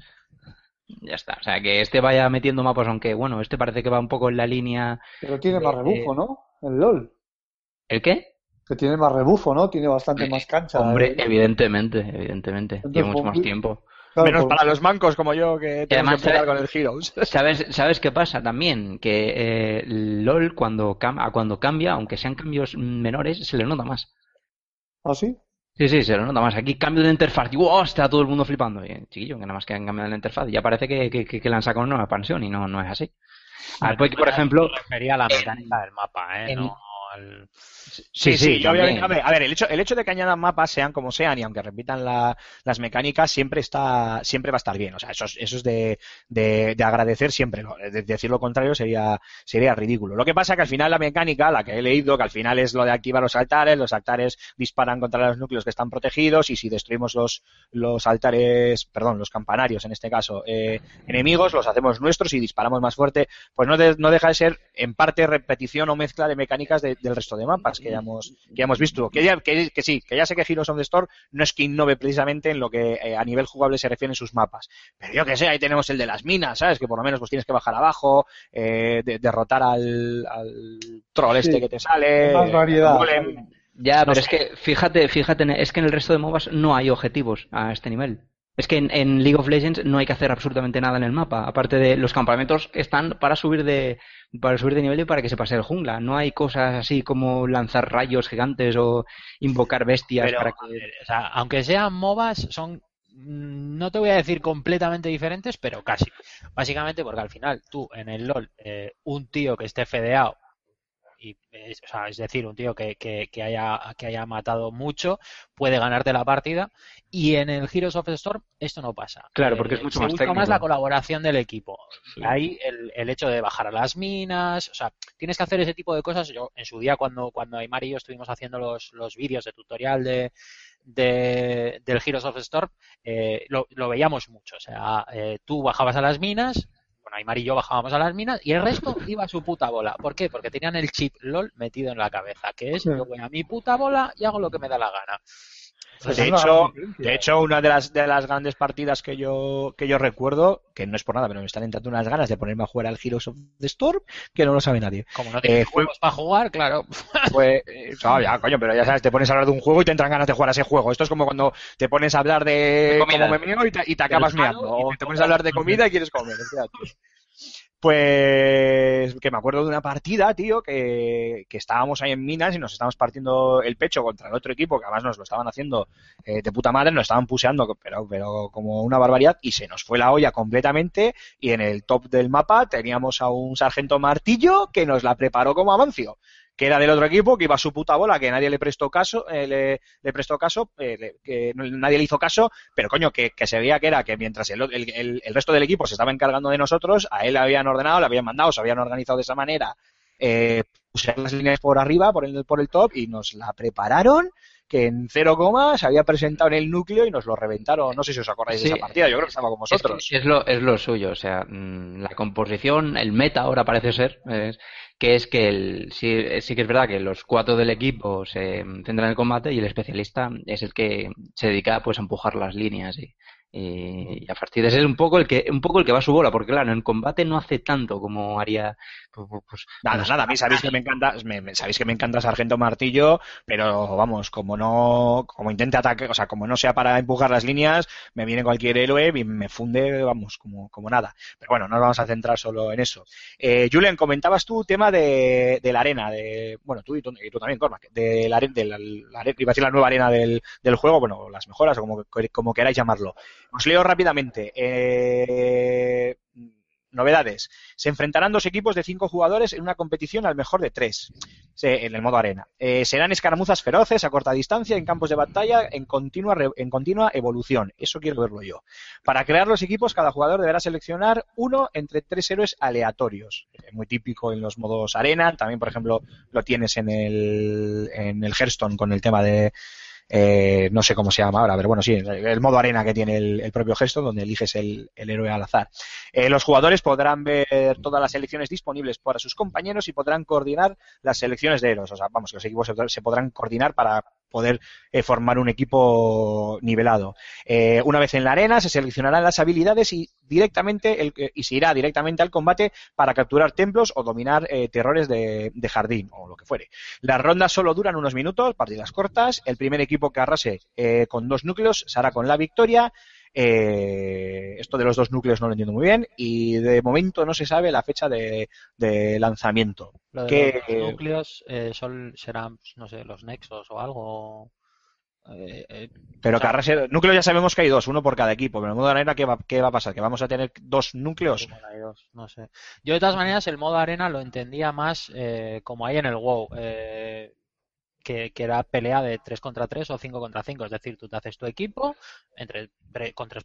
Ya está. O sea, que este vaya metiendo mapas, aunque bueno, este parece que va un poco en la línea. Pero tiene más Eh, rebufo, ¿no? El LOL. ¿El qué? Que tiene más rebufo, ¿no? Tiene bastante más cancha. Hombre, eh. evidentemente, evidentemente. Entonces, Tiene mucho más pues, tiempo. Claro, menos para los mancos como yo que tenemos además, que pelear ¿sabes? con el Heroes. ¿Sabes, ¿Sabes qué pasa también? Que eh, LOL cuando, cam- a cuando cambia, aunque sean cambios menores, se le nota más. ¿Ah, sí? Sí, sí, se le nota más. Aquí cambio de interfaz y ¡wow! está todo el mundo flipando. Y, chiquillo, que nada más que han cambiado la interfaz. Ya parece que, que, que- que le han sacado una nueva expansión y no, no es así. A ver, porque, por ejemplo, sería la mecánica del mapa, ¿eh? en- No Sí, sí, yo obviamente- a ver, a ver, el hecho, el hecho de que añadan mapas, sean como sean, y aunque repitan la- las mecánicas, siempre está, siempre va a estar bien. O sea, eso es, eso es de, de- de agradecer siempre. ¿no? De- decir lo contrario sería, sería ridículo. Lo que pasa que al final la mecánica, la que he leído, que al final es lo de activar los altares, los altares disparan contra los núcleos que están protegidos, y si destruimos los, los altares, perdón, los campanarios en este caso, eh, enemigos, los hacemos nuestros y disparamos más fuerte, pues no, de- no deja de ser en parte repetición o mezcla de mecánicas de- del resto de mapas que ya hemos, que ya hemos visto. Que, ya, que, que sí, que ya sé que Heroes of the Storm no es que innove precisamente en lo que eh, a nivel jugable se refiere en sus mapas. Pero yo que sé, ahí tenemos el de las minas, ¿sabes? Que por lo menos pues tienes que bajar abajo, eh, de- derrotar al, al troll este que te sale. más variedad. Ya, No pero sé. es que fíjate, fíjate, es que en el resto de MOBAs no hay objetivos a este nivel. Es que en, en League of Legends no hay que hacer absolutamente nada en el mapa, aparte de los campamentos están para subir de para subir de nivel y para que se pase el jungla. No hay cosas así como lanzar rayos gigantes o invocar bestias Pero, para que o sea, aunque sean MOBAs, son, mm, no te voy a decir completamente diferentes, pero casi. Básicamente porque al final tú en el LOL, eh, un tío que esté fedeado, y es, o sea, es decir, un tío que, que, que haya, que haya matado mucho, puede ganarte la partida, y en el Heroes of the Storm esto no pasa. Claro, porque es Eh, mucho se más busca técnico. más la colaboración del equipo. Sí. Ahí el, el hecho de bajar a las minas, o sea, tienes que hacer ese tipo de cosas. Yo en su día cuando, cuando Aymar y yo estuvimos haciendo los, los vídeos de tutorial de, de- del Heroes of the Storm, eh, lo, lo veíamos mucho. O sea, eh, tú bajabas a las minas, bueno, Aymar y yo bajábamos a las minas y el resto iba a su puta bola. ¿Por qué? Porque tenían el chip LOL metido en la cabeza, que es yo voy a mi puta bola y hago lo que me da la gana. Pues De hecho, de hecho, una de las, de las grandes partidas que yo, que yo recuerdo, que no es por nada, pero me están entrando unas ganas de ponerme a jugar al Heroes of the Storm, que no lo sabe nadie. Como no tienes Eh, juegos para jugar, claro. Pues, eh, no, ya, coño, pero ya sabes, te pones a hablar de un juego y te entran ganas de jugar a ese juego. Esto es como cuando te pones a hablar de, De comida. cómo me meo y te, y te acabas meando. y O te te pones a hablar de comida y quieres comer. fíjate. Pues que me acuerdo de una partida, tío, que, estábamos ahí en Minas y nos estábamos partiendo el pecho contra el otro equipo, que además nos lo estaban haciendo eh, de puta madre, nos estaban puseando, pero, pero como una barbaridad, y se nos fue la olla completamente, y en el top del mapa teníamos a un sargento martillo que nos la preparó como avancio que era del otro equipo, que iba a su puta bola, que nadie le prestó caso, eh, le, le prestó caso, eh, le- que no- nadie le hizo caso, pero coño, que, que se veía que era que mientras el, el- el- el resto del equipo se estaba encargando de nosotros, a él le habían ordenado, le habían mandado, se habían organizado de esa manera, eh, pusieron las líneas por arriba, por el, por el top, y nos la prepararon, que en cero coma se había presentado en el núcleo y nos lo reventaron. No sé si os acordáis de esa partida, yo creo que estaba con Es, vosotros. es lo, es lo suyo, o sea, mm, la composición, el meta ahora parece ser, es, que es que el, sí, sí que es verdad que los cuatro del equipo se centran en el combate y el especialista es el que se dedica pues a empujar las líneas y, y, y a fastidiar. Es un poco el que, un poco el que va a su bola, porque claro, en combate no hace tanto como haría, pues, pues, Nada, nada, a mí sabéis que me encanta, me- me- sabéis que me encanta Sargento Martillo, pero vamos, como no, como intente ataque, o sea, como no sea para empujar las líneas, me viene cualquier héroe y me funde, vamos, como, como nada. Pero bueno, no nos vamos a centrar solo en eso. Eh, Julen, comentabas tú tema de, de la arena, de, bueno, tú y tú, y tú también, Cormac, de la, are- de la, la iba a decir la nueva arena del, del juego, bueno, las mejoras, o como, como queráis llamarlo. Os leo rápidamente. Eh, novedades. Se enfrentarán dos equipos de cinco jugadores en una competición al mejor de tres, en el modo arena. Eh, serán escaramuzas feroces a corta distancia en campos de batalla en continua, en continua evolución. Eso quiero verlo yo. Para crear los equipos, cada jugador deberá seleccionar uno entre tres héroes aleatorios. Eh, Muy típico en los modos arena. También, por ejemplo, lo tienes en el, en el Hearthstone con el tema de eh, no sé cómo se llama ahora, pero bueno, sí, el, modo arena que tiene el, propio gesto, donde eliges el, héroe al azar. Eh, los jugadores podrán ver todas las selecciones disponibles para sus compañeros y podrán coordinar las selecciones de héroes. O sea, vamos, los equipos se podrán coordinar para poder eh, formar un equipo nivelado. Eh, una vez en la arena se seleccionarán las habilidades y directamente el- y se irá directamente al combate para capturar templos o dominar eh, terrores de, de jardín o lo que fuere. Las rondas solo duran unos minutos, partidas cortas. El primer equipo que arrase eh, con dos núcleos se hará con la victoria. Eh, esto de los dos núcleos no lo entiendo muy bien y de momento no se sabe la fecha de, de lanzamiento. Lo de Que- los núcleos eh, son, serán, no sé, los nexos o algo. Eh, Pero o sea, arrase núcleos ya sabemos que hay dos, uno por cada equipo. Pero en el modo arena, ¿qué va, qué va a pasar? ¿Que vamos a tener dos núcleos? igual hay dos, no sé. Yo de todas maneras el modo arena lo entendía más eh, como hay en el WoW, eh, que, que era pelea de 3 contra 3 o 5 contra 5. Es decir, tú te haces tu equipo entre, tre- con tres,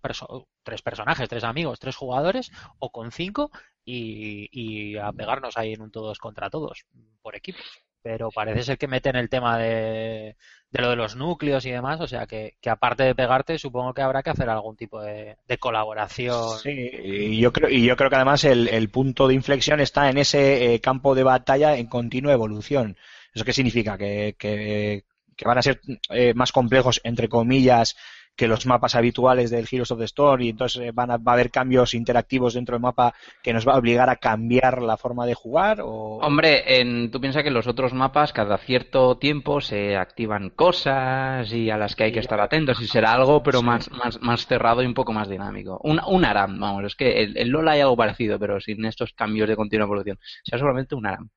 tres personajes, tres amigos, tres jugadores o con cinco y, y a pegarnos ahí en un todos contra todos por equipos. Pero parece ser que meten el tema de, de lo de los núcleos y demás, o sea que, que aparte de pegarte, supongo que habrá que hacer algún tipo de, de colaboración. Sí, y yo creo, y yo creo que además el, el punto de inflexión está en ese eh, campo de batalla en continua evolución. ¿Eso qué significa? Que, que, que van a ser eh, más complejos, entre comillas, que los mapas habituales del Heroes of the Storm y entonces eh, van a, va a haber cambios interactivos dentro del mapa que nos va a obligar a cambiar la forma de jugar o Hombre, en, tú piensas que en los otros mapas cada cierto tiempo se activan cosas y a las que hay que estar atentos y será algo pero más, más, más cerrado y un poco más dinámico. Un, un ARAM, vamos, es que el, el LoL hay algo parecido pero sin estos cambios de continua evolución. Será solamente un ARAM.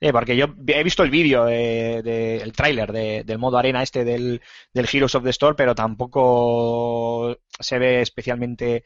Sí, porque yo he visto el vídeo, eh, de- el tráiler de- del modo arena este del, Heroes of the Storm, pero tampoco se ve especialmente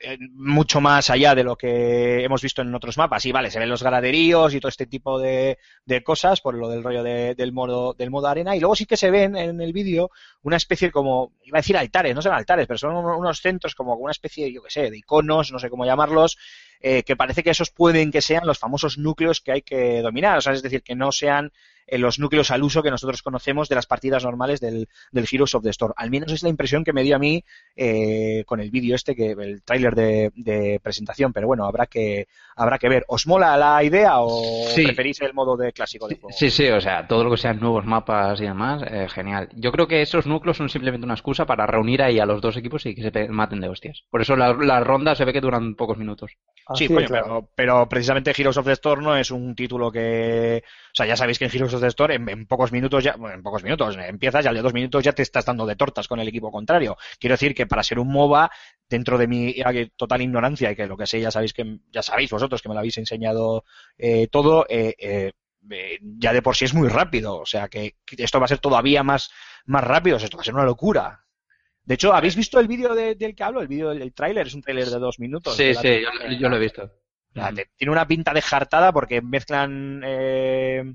eh, mucho más allá de lo que hemos visto en otros mapas. Y vale, se ven los graderíos y todo este tipo de, de cosas por lo del rollo de- del modo del modo arena. Y luego sí que se ven en el vídeo una especie como, iba a decir altares, no son altares, pero son unos centros como una especie, yo qué sé, de iconos, no sé cómo llamarlos, eh, que parece que esos pueden que sean los famosos núcleos que hay que dominar, o sea, es decir, que no sean eh, los núcleos al uso que nosotros conocemos de las partidas normales del, del Heroes of the Storm. Al menos es la impresión que me dio a mí eh, con el vídeo este, que el tráiler de, de presentación, pero bueno, habrá que habrá que ver. ¿Os mola la idea o Sí. preferís el modo de clásico de juego? Sí, sí, o sea, todo lo que sean nuevos mapas y demás, eh, genial. Yo creo que esos núcleos son simplemente una excusa para reunir ahí a los dos equipos y que se maten de hostias. Por eso la- las rondas se ve que duran pocos minutos. Así Sí, de coño, claro. pero, pero precisamente Heroes of the Storm no es un título que... O sea, ya sabéis que en Heroes of the Storm en, en pocos minutos ya... Bueno, en pocos minutos, empiezas y al de dos minutos ya te estás dando de tortas con el equipo contrario. Quiero decir que para ser un MOBA, dentro de mi eh, total ignorancia, y que lo que sé ya sabéis que ya sabéis vosotros que me lo habéis enseñado eh, todo, eh, eh, eh, ya de por sí es muy rápido. O sea, que, que esto va a ser todavía más, más rápido. Esto va a ser una locura. De hecho, ¿habéis visto el vídeo de- del que hablo? El vídeo del tráiler, es un tráiler de dos minutos. Sí, sí, yo, yo lo he visto. Te- tiene una pinta de jartada porque mezclan eh,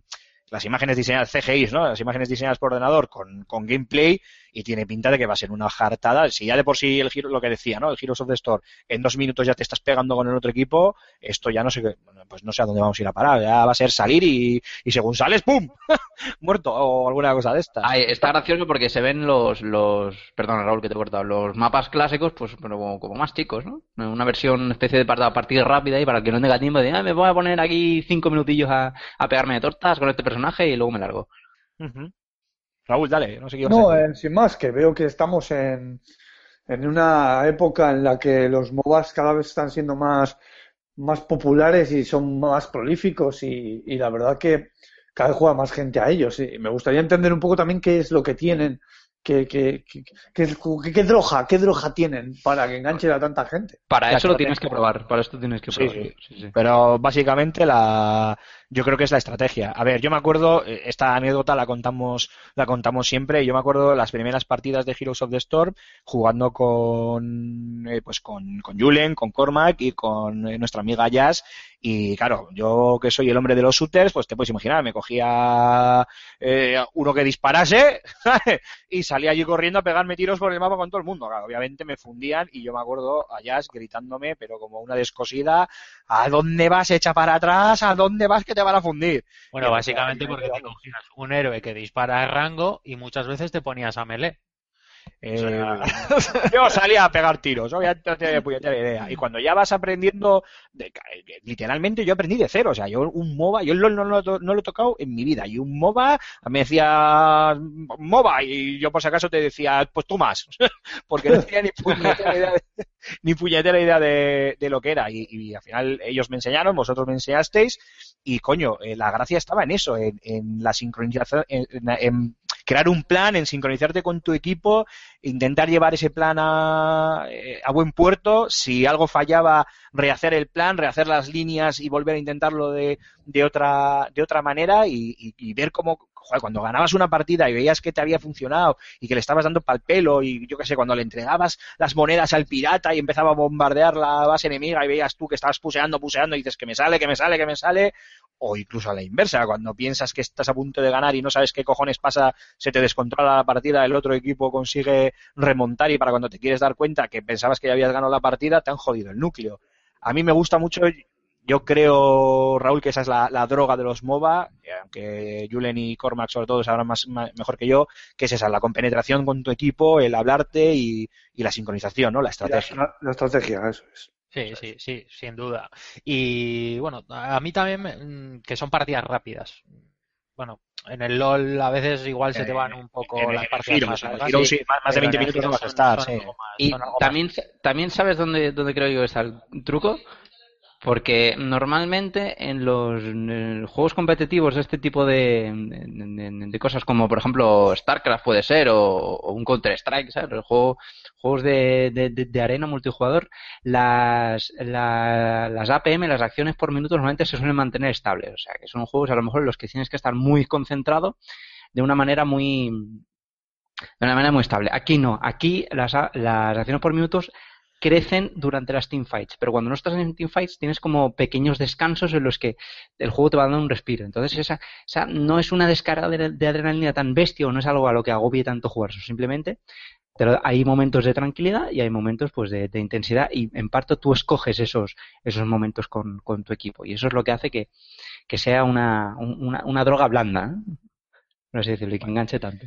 las imágenes diseñadas CGI, ¿no? Las imágenes diseñadas por ordenador con, con gameplay y tiene pinta de que va a ser una jartada. Si ya de por sí el giro, lo que decía, ¿no? El Heroes of the Store, en dos minutos ya te estás pegando con el otro equipo, esto ya no sé qué, pues no sé a dónde vamos a ir a parar. Ya va a ser salir y, y según sales, ¡pum! Muerto o alguna cosa de estas. Está gracioso porque se ven los, los, perdón Raúl que te he cortado, los mapas clásicos, pues pero como, como más chicos, ¿no? Una versión, especie de partida, rápida y para el que no tenga tiempo de, ah, me voy a poner aquí cinco minutillos a, a pegarme de tortas con este personaje y luego me largo. Raúl, dale, no sé qué No, eh, sin más, que veo que estamos en, en una época en la que los MOBAs cada vez están siendo más, más populares y son más prolíficos y, y la verdad que cada vez juega más gente a ellos. Y me gustaría entender un poco también qué es lo que tienen, qué, qué, qué, qué, qué- qué droga, qué droga tienen para que enganchen a tanta gente. Para eso lo tienes que probar, para esto tienes que Sí, probar. sí. Sí, sí. Pero básicamente la, yo creo que es la estrategia. A ver, yo me acuerdo, eh, esta anécdota la contamos, la contamos siempre, yo me acuerdo las primeras partidas de Heroes of the Storm jugando con, eh, pues con, con Julen, con Cormac y con eh, nuestra amiga Jazz. Y claro, yo que soy el hombre de los shooters, pues te puedes imaginar, me cogía eh, uno que disparase y salía allí corriendo a pegarme tiros por el mapa con todo el mundo. Obviamente me fundían y yo me acuerdo a Jazz gritándome, pero como una descosida, ¿a dónde vas? Echa para atrás, ¿a dónde vas que te van a fundir? Bueno, básicamente porque te cogías un héroe que dispara a rango y muchas veces te ponías a melee. Eh, yo salía a pegar tiros, obviamente no tenía puñetera idea. Y cuando ya vas aprendiendo, de- eh, literalmente yo aprendí de cero. O sea, yo un MOBA, yo no, lo to- no lo he tocado en mi vida. Y un MOBA me decía MOBA y yo por si acaso te decía, pues tú más. Porque no tenía ni puñetera idea de, ni puñetera idea de, de lo que era. Y, y al final ellos me enseñaron, vosotros me enseñasteis. Y coño, eh, la gracia estaba en eso, en, en la sincronización, en- en- en crear un plan, en sincronizarte con tu equipo, intentar llevar ese plan a, eh, a buen puerto. Si algo fallaba, rehacer el plan, rehacer las líneas y volver a intentarlo de, de otra, de otra manera y, y- y ver cómo, joder, cuando ganabas una partida y veías que te había funcionado y que le estabas dando pal pelo y yo qué sé, cuando le entregabas las monedas al pirata y empezaba a bombardear la base enemiga y veías tú que estabas puseando, puseando y dices que me sale, que me sale, que me sale, o incluso a la inversa, cuando piensas que estás a punto de ganar y no sabes qué cojones pasa, se te descontrola la partida, el otro equipo consigue remontar y para cuando te quieres dar cuenta que pensabas que ya habías ganado la partida, te han jodido el núcleo. A mí me gusta mucho, yo creo, Raúl, que esa es la, la droga de los MOBA, aunque Julen y Cormac sobre todo sabrán más, más- mejor que yo, que es esa, la compenetración con tu equipo, el hablarte y, y la sincronización, ¿no? La estrategia. la estrategia, eso es. Sí, sí, sí, sin duda. Y bueno, a mí también mm, que son partidas rápidas. Bueno, en el LOL a veces igual se te van un poco En las partidas Heroes, más Heroes sí, más, más de pero 20 en el minutos no vas a estar, son sí. más- Y más también, también sabes dónde, dónde creo yo está el truco. Porque normalmente en los, juegos competitivos de este tipo de, de- cosas como por ejemplo StarCraft puede ser o, un Counter-Strike, ¿sabes? El juego, juegos de, de- arena multijugador, las, la- las APM, las acciones por minuto normalmente se suelen mantener estables. O sea, que son juegos a lo mejor en los que tienes que estar muy concentrado de una manera muy, de una manera muy estable. Aquí no, aquí las, las acciones por minutos crecen durante las teamfights, pero cuando no estás en teamfights tienes como pequeños descansos en los que el juego te va dando un respiro. Entonces esa, esa no es una descarga de, adrenalina tan bestia o no es algo a lo que agobie tanto jugar, simplemente Pero hay momentos de tranquilidad y hay momentos pues de, intensidad y en parte tú escoges esos, esos momentos con, con tu equipo y eso es lo que hace que, que sea una, una, una droga blanda, ¿eh? no sé decirlo, y que enganche tanto.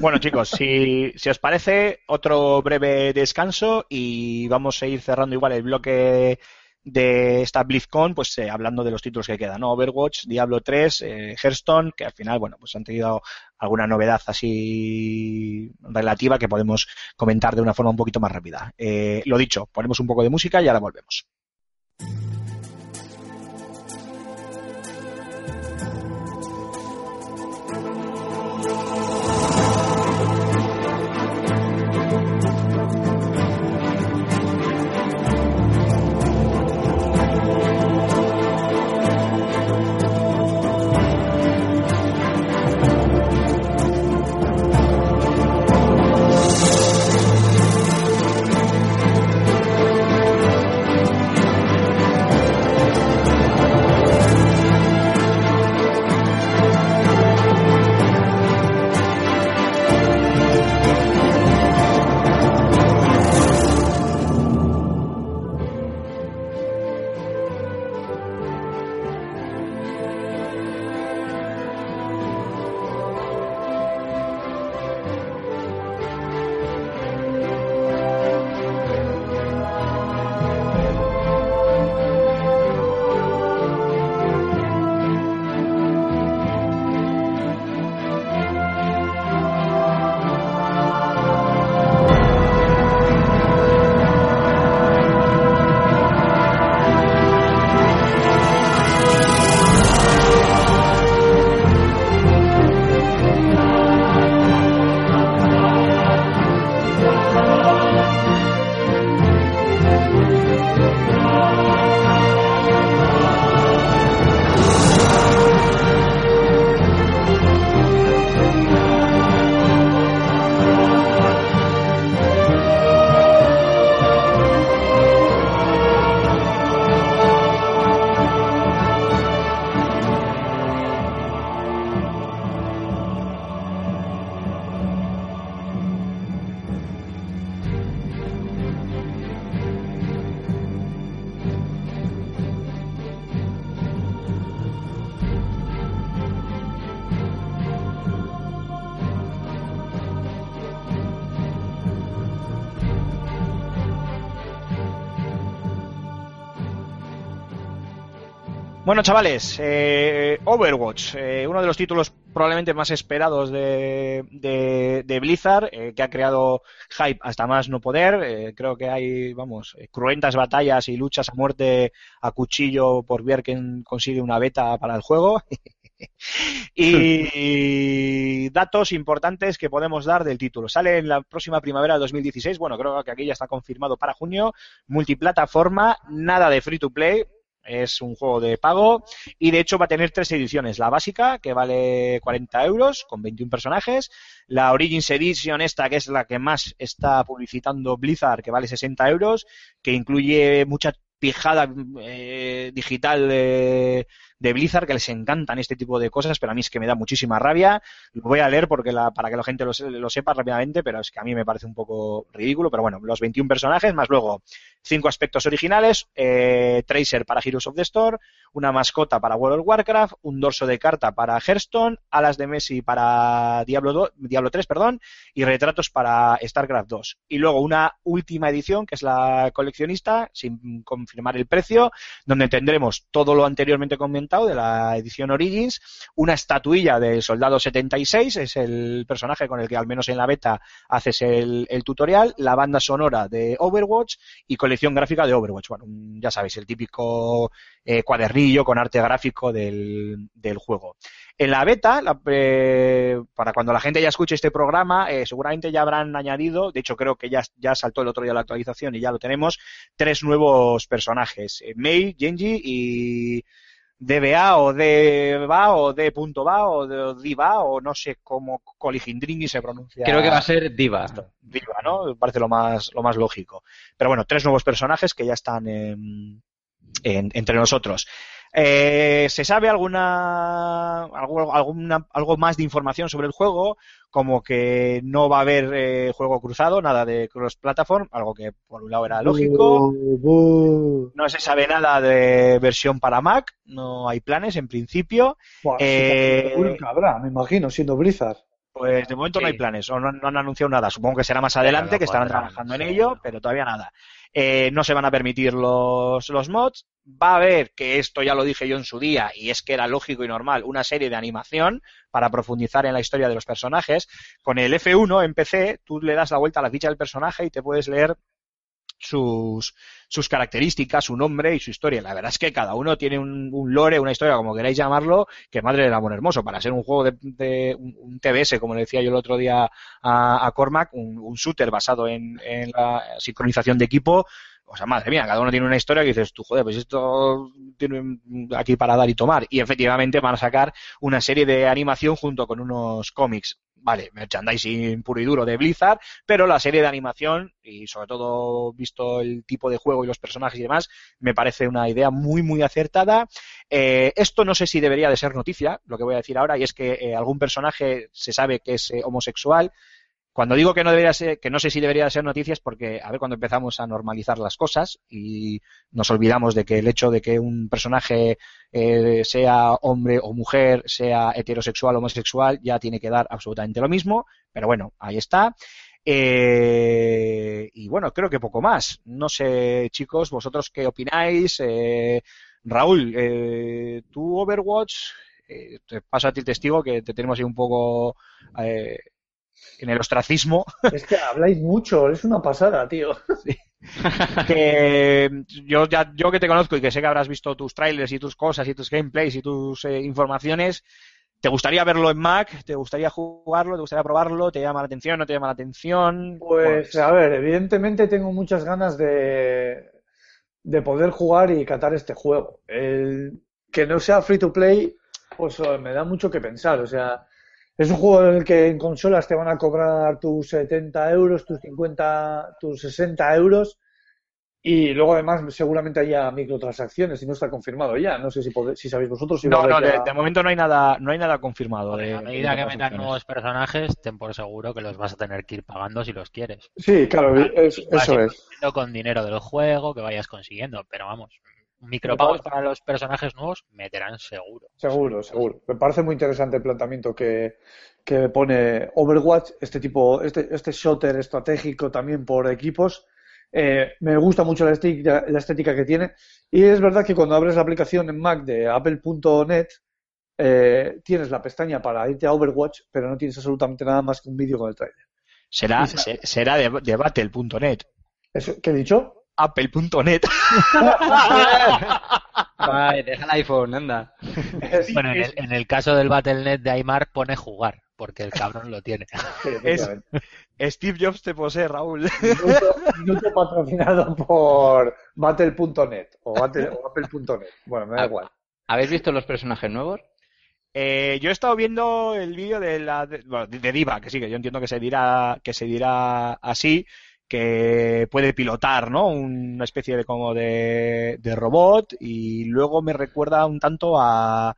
Bueno, chicos, si, si os parece, otro breve descanso y vamos a ir cerrando igual el bloque de esta BlizzCon, pues eh, hablando de los títulos que quedan, ¿no? Overwatch, Diablo 3, eh, Hearthstone, que al final, bueno, pues han tenido alguna novedad así relativa que podemos comentar de una forma un poquito más rápida. Eh, lo dicho, ponemos un poco de música y ahora volvemos. Bueno, chavales, eh, Overwatch, eh, uno de los títulos probablemente más esperados de, de, de Blizzard, eh, que ha creado hype hasta más no poder. Creo que hay, vamos, cruentas batallas y luchas a muerte a cuchillo por ver quién consigue una beta para el juego. y datos importantes que podemos dar del título. Sale en la próxima primavera de 2016. Bueno, creo que aquí ya está confirmado para junio. Multiplataforma, nada de free to play. Es un juego de pago y de hecho va a tener tres ediciones. La básica, que vale 40 euros, con 21 personajes. La Origins Edition, esta que es la que más está publicitando Blizzard, que vale 60 euros, que incluye mucha pijada eh, digital de, de Blizzard, que les encantan este tipo de cosas, pero a mí es que me da muchísima rabia. Lo voy a leer porque la, para que la gente lo, lo sepa rápidamente, pero es que a mí me parece un poco ridículo. Pero bueno, los 21 personajes, más luego cinco aspectos originales, eh, Tracer para Heroes of the Store, una mascota para World of Warcraft, un dorso de carta para Hearthstone, alas de Messi para Diablo, 2, Diablo 3, perdón, y retratos para StarCraft 2. Y luego una última edición, que es la coleccionista, sin confirmar el precio, donde tendremos todo lo anteriormente comentado de la edición Origins, una estatuilla del Soldado 76, es el personaje con el que al menos en la beta haces el, tutorial, la banda sonora de Overwatch y colección gráfica de Overwatch. Bueno, ya sabéis, el típico eh, cuadernillo con arte gráfico del, del juego. En la beta, la- eh, para cuando la gente ya escuche este programa, eh, seguramente ya habrán añadido, de hecho creo que ya, ya saltó el otro día la actualización y ya lo tenemos, tres nuevos personajes, eh, Mei, Genji y DBA o DBA o D.va o de- Diva o no sé cómo Coligindrini se pronuncia. Creo que va a ser Diva. esto, Diva, ¿no? Parece lo más, lo más lógico. Pero bueno, tres nuevos personajes que ya están en- en- entre nosotros. Eh, ¿Se sabe alguna algo, alguna, algo más de información sobre el juego? Como que no va a haber eh, juego cruzado, nada de cross-platform, algo que por un lado era lógico. No se sabe nada de versión para Mac, no hay planes en principio. Buah, Eh, habrá, me imagino, siendo Blizzard. Pues de momento no hay planes, o no, no han anunciado nada. Supongo que será más adelante, que estarán trabajando en ello, pero todavía nada. Eh, no se van a permitir los, los mods. Va a haber, que esto ya lo dije yo en su día, y es que era lógico y normal, una serie de animación para profundizar en la historia de los personajes. Con el F1 en PC, tú le das la vuelta a la ficha del personaje y te puedes leer sus, sus características, su nombre y su historia. La verdad es que cada uno tiene un, lore, una historia, como queráis llamarlo, que madre del amor hermoso. Para ser un juego de, un, TBS, como le decía yo el otro día a, a Cormac, un, un shooter basado en, en la sincronización de equipo, o sea, madre mía, cada uno tiene una historia que dices tú, joder, pues esto tiene aquí para dar y tomar. Y efectivamente van a sacar una serie de animación junto con unos cómics. Vale, merchandising puro y duro de Blizzard, pero la serie de animación, y sobre todo visto el tipo de juego y los personajes y demás, me parece una idea muy, muy acertada. Eh, esto no sé si debería de ser noticia, lo que voy a decir ahora, y es que eh, algún personaje se sabe que es eh, homosexual. Cuando digo que no debería ser, que no sé si debería de ser noticia es porque, a ver, cuando empezamos a normalizar las cosas y nos olvidamos de que el hecho de que un personaje eh, sea hombre o mujer, sea heterosexual o homosexual, ya tiene que dar absolutamente lo mismo. Pero bueno, ahí está. Eh, y bueno, creo que poco más. No sé, chicos, vosotros qué opináis. Eh, Raúl, eh, tú Overwatch, eh, te paso a ti el testigo que te tenemos ahí un poco eh, en el ostracismo. Es que habláis mucho, es una pasada, tío. que yo ya yo que te conozco y que sé que habrás visto tus trailers y tus cosas y tus gameplays y tus eh, informaciones, ¿te gustaría verlo en Mac? ¿Te gustaría jugarlo? ¿Te gustaría probarlo? ¿Te llama la atención? ¿No te llama la atención? Pues a ver, evidentemente tengo muchas ganas de, de poder jugar y catar este juego. El que no sea free to play, pues me da mucho que pensar. O sea, es un juego en el que en consolas te van a cobrar tus 70 euros, tus 50, tus 60 euros. Y luego además seguramente haya microtransacciones y no está confirmado ya. No sé si, pode- si sabéis vosotros si no, no, de, ya- de momento no hay nada, no hay nada confirmado. De, a medida que metan nuevos personajes, ten por seguro que los vas a tener que ir pagando si los quieres. Sí, claro, es- Vas eso es. con dinero del juego que vayas consiguiendo, pero vamos, micropagos para los personajes nuevos meterán seguro. Seguro, seguro. Me parece muy interesante el planteamiento que, que pone Overwatch, este tipo, este, este shooter estratégico también por equipos. Eh, me gusta mucho la estética, la estética que tiene. Y es verdad que cuando abres la aplicación en Mac de apple.net, eh, tienes la pestaña para irte a Overwatch, pero no tienes absolutamente nada más que un vídeo con el trailer. Será, será de, de battle.net. ¿Eso, ¿Qué he dicho? Apple.net. Vale, deja el iPhone, anda. Bueno, en el, en el caso del Battle.net de Aymar pone jugar, porque el cabrón lo tiene. Steve Jobs te posee, Raúl. Minuto, minuto patrocinado por battle.net o, battle- o apple.net. Bueno, me da igual. ¿Habéis visto los personajes nuevos? Eh, yo he estado viendo el vídeo de la de, bueno, de Diva, que sí, que yo entiendo que se dirá que se dirá así, que puede pilotar, ¿no? Una especie de como de, de robot y luego me recuerda un tanto a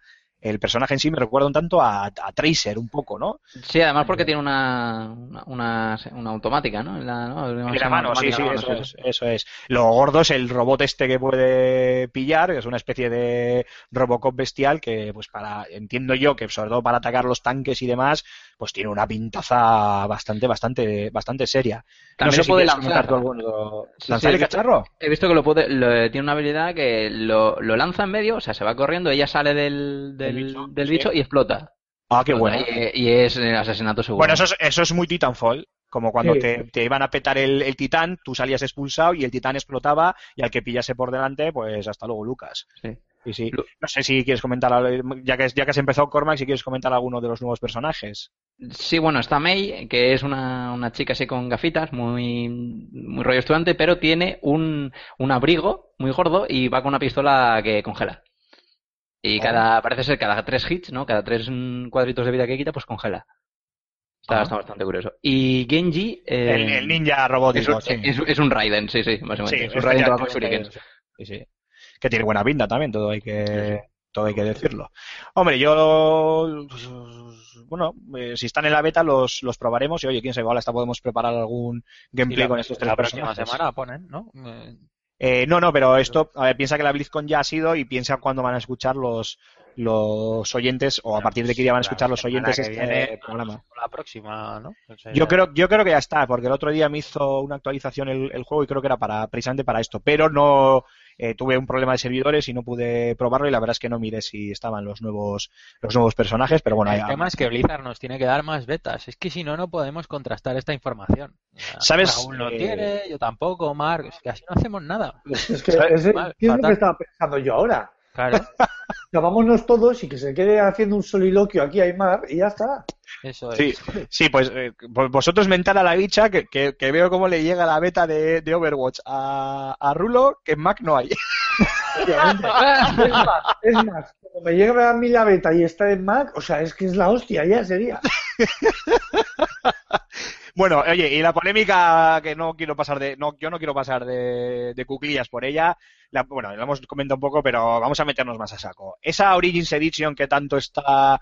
el personaje en sí me recuerda un tanto a, a Tracer un poco, ¿no? Sí, además porque tiene una, una, una, automática, ¿no? En la, ¿no? En la mano, sí, sí, mano, eso es, eso es. Lo gordo es el robot este que puede pillar, que es una especie de Robocop bestial que, pues para, entiendo yo que sobre todo para atacar los tanques y demás, pues tiene una pintaza bastante, bastante, bastante seria. También no sé lo puede lanzar. alguno. Sí, ¿Lanzar sí, el cacharro? He visto que lo puede, lo- tiene una habilidad que lo, lo lanza en medio, o sea, se va corriendo, ella sale del, Del bicho, del bicho y explota. Ah, qué bueno. Y, y es asesinato seguro. Bueno, eso es, eso es muy Titanfall. Como cuando Sí. te, te iban a petar el, el titán, tú salías expulsado y el titán explotaba y al que pillase por delante, pues hasta luego, Lucas. Sí. Sí, sí. No sé si quieres comentar, algo- ya que, ya que has empezado Cormac, si quieres comentar alguno de los nuevos personajes. Sí, bueno, está May, que es una, una chica así con gafitas, muy, muy rollo estudiante, pero tiene un, un abrigo muy gordo y va con una pistola que congela. Y cada, parece ser cada tres hits, ¿no? Cada tres mm, cuadritos de vida que quita, pues congela. Está, está bastante curioso. Y Genji, eh, el, el ninja es, robótico, un- sí. es, es un Raiden, sí, sí, básicamente. Sí, es un Raiden sí, sí. que tiene buena pinta también, todo hay que todo hay que decirlo. Hombre, yo pues, bueno, eh, si están en la beta los, los probaremos y oye, quién sabe, igual hasta podemos preparar algún gameplay la, con estos tres la próxima personajes. semana ponen, ¿no? Eh, Eh, no, no, pero esto, a ver, piensa que la BlizzCon ya ha sido y piensa cuándo van a escuchar los, los oyentes o a partir de qué día van a escuchar los oyentes este viene, programa. La próxima, ¿no? Yo creo, yo creo que ya está, porque el otro día me hizo una actualización el, el juego y creo que era para precisamente para esto, pero no eh, tuve un problema de servidores y no pude probarlo y la verdad es que no miré si estaban los nuevos los nuevos personajes, pero bueno, el ya- tema es que Blizzard nos tiene que dar más betas. Es que si no, no podemos contrastar esta información. Sea, ¿Sabes? Raúl no Eh, tiene, yo tampoco, Mark. Es que así no hacemos nada. Es que ¿Sabes? ese- Mal, ¿qué es lo que estaba pensando yo ahora? Claro, Que vámonos todos y que se quede haciendo un soliloquio aquí Aymar y ya está. eso es. Sí, sí, pues eh, vo- vosotros mental a la bicha que, que, que veo cómo le llega la beta de, de Overwatch a, a Rulo, que en Mac no hay. Es más, es más, como me llega a mí la beta y está en Mac, o sea, es que es la hostia, ya sería. Bueno, oye, y la polémica que no quiero pasar de, no, yo no quiero pasar de, de cuclillas por ella, la- bueno, lo hemos comentado un poco, pero vamos a meternos más a saco. Esa Origins Edition que tanto está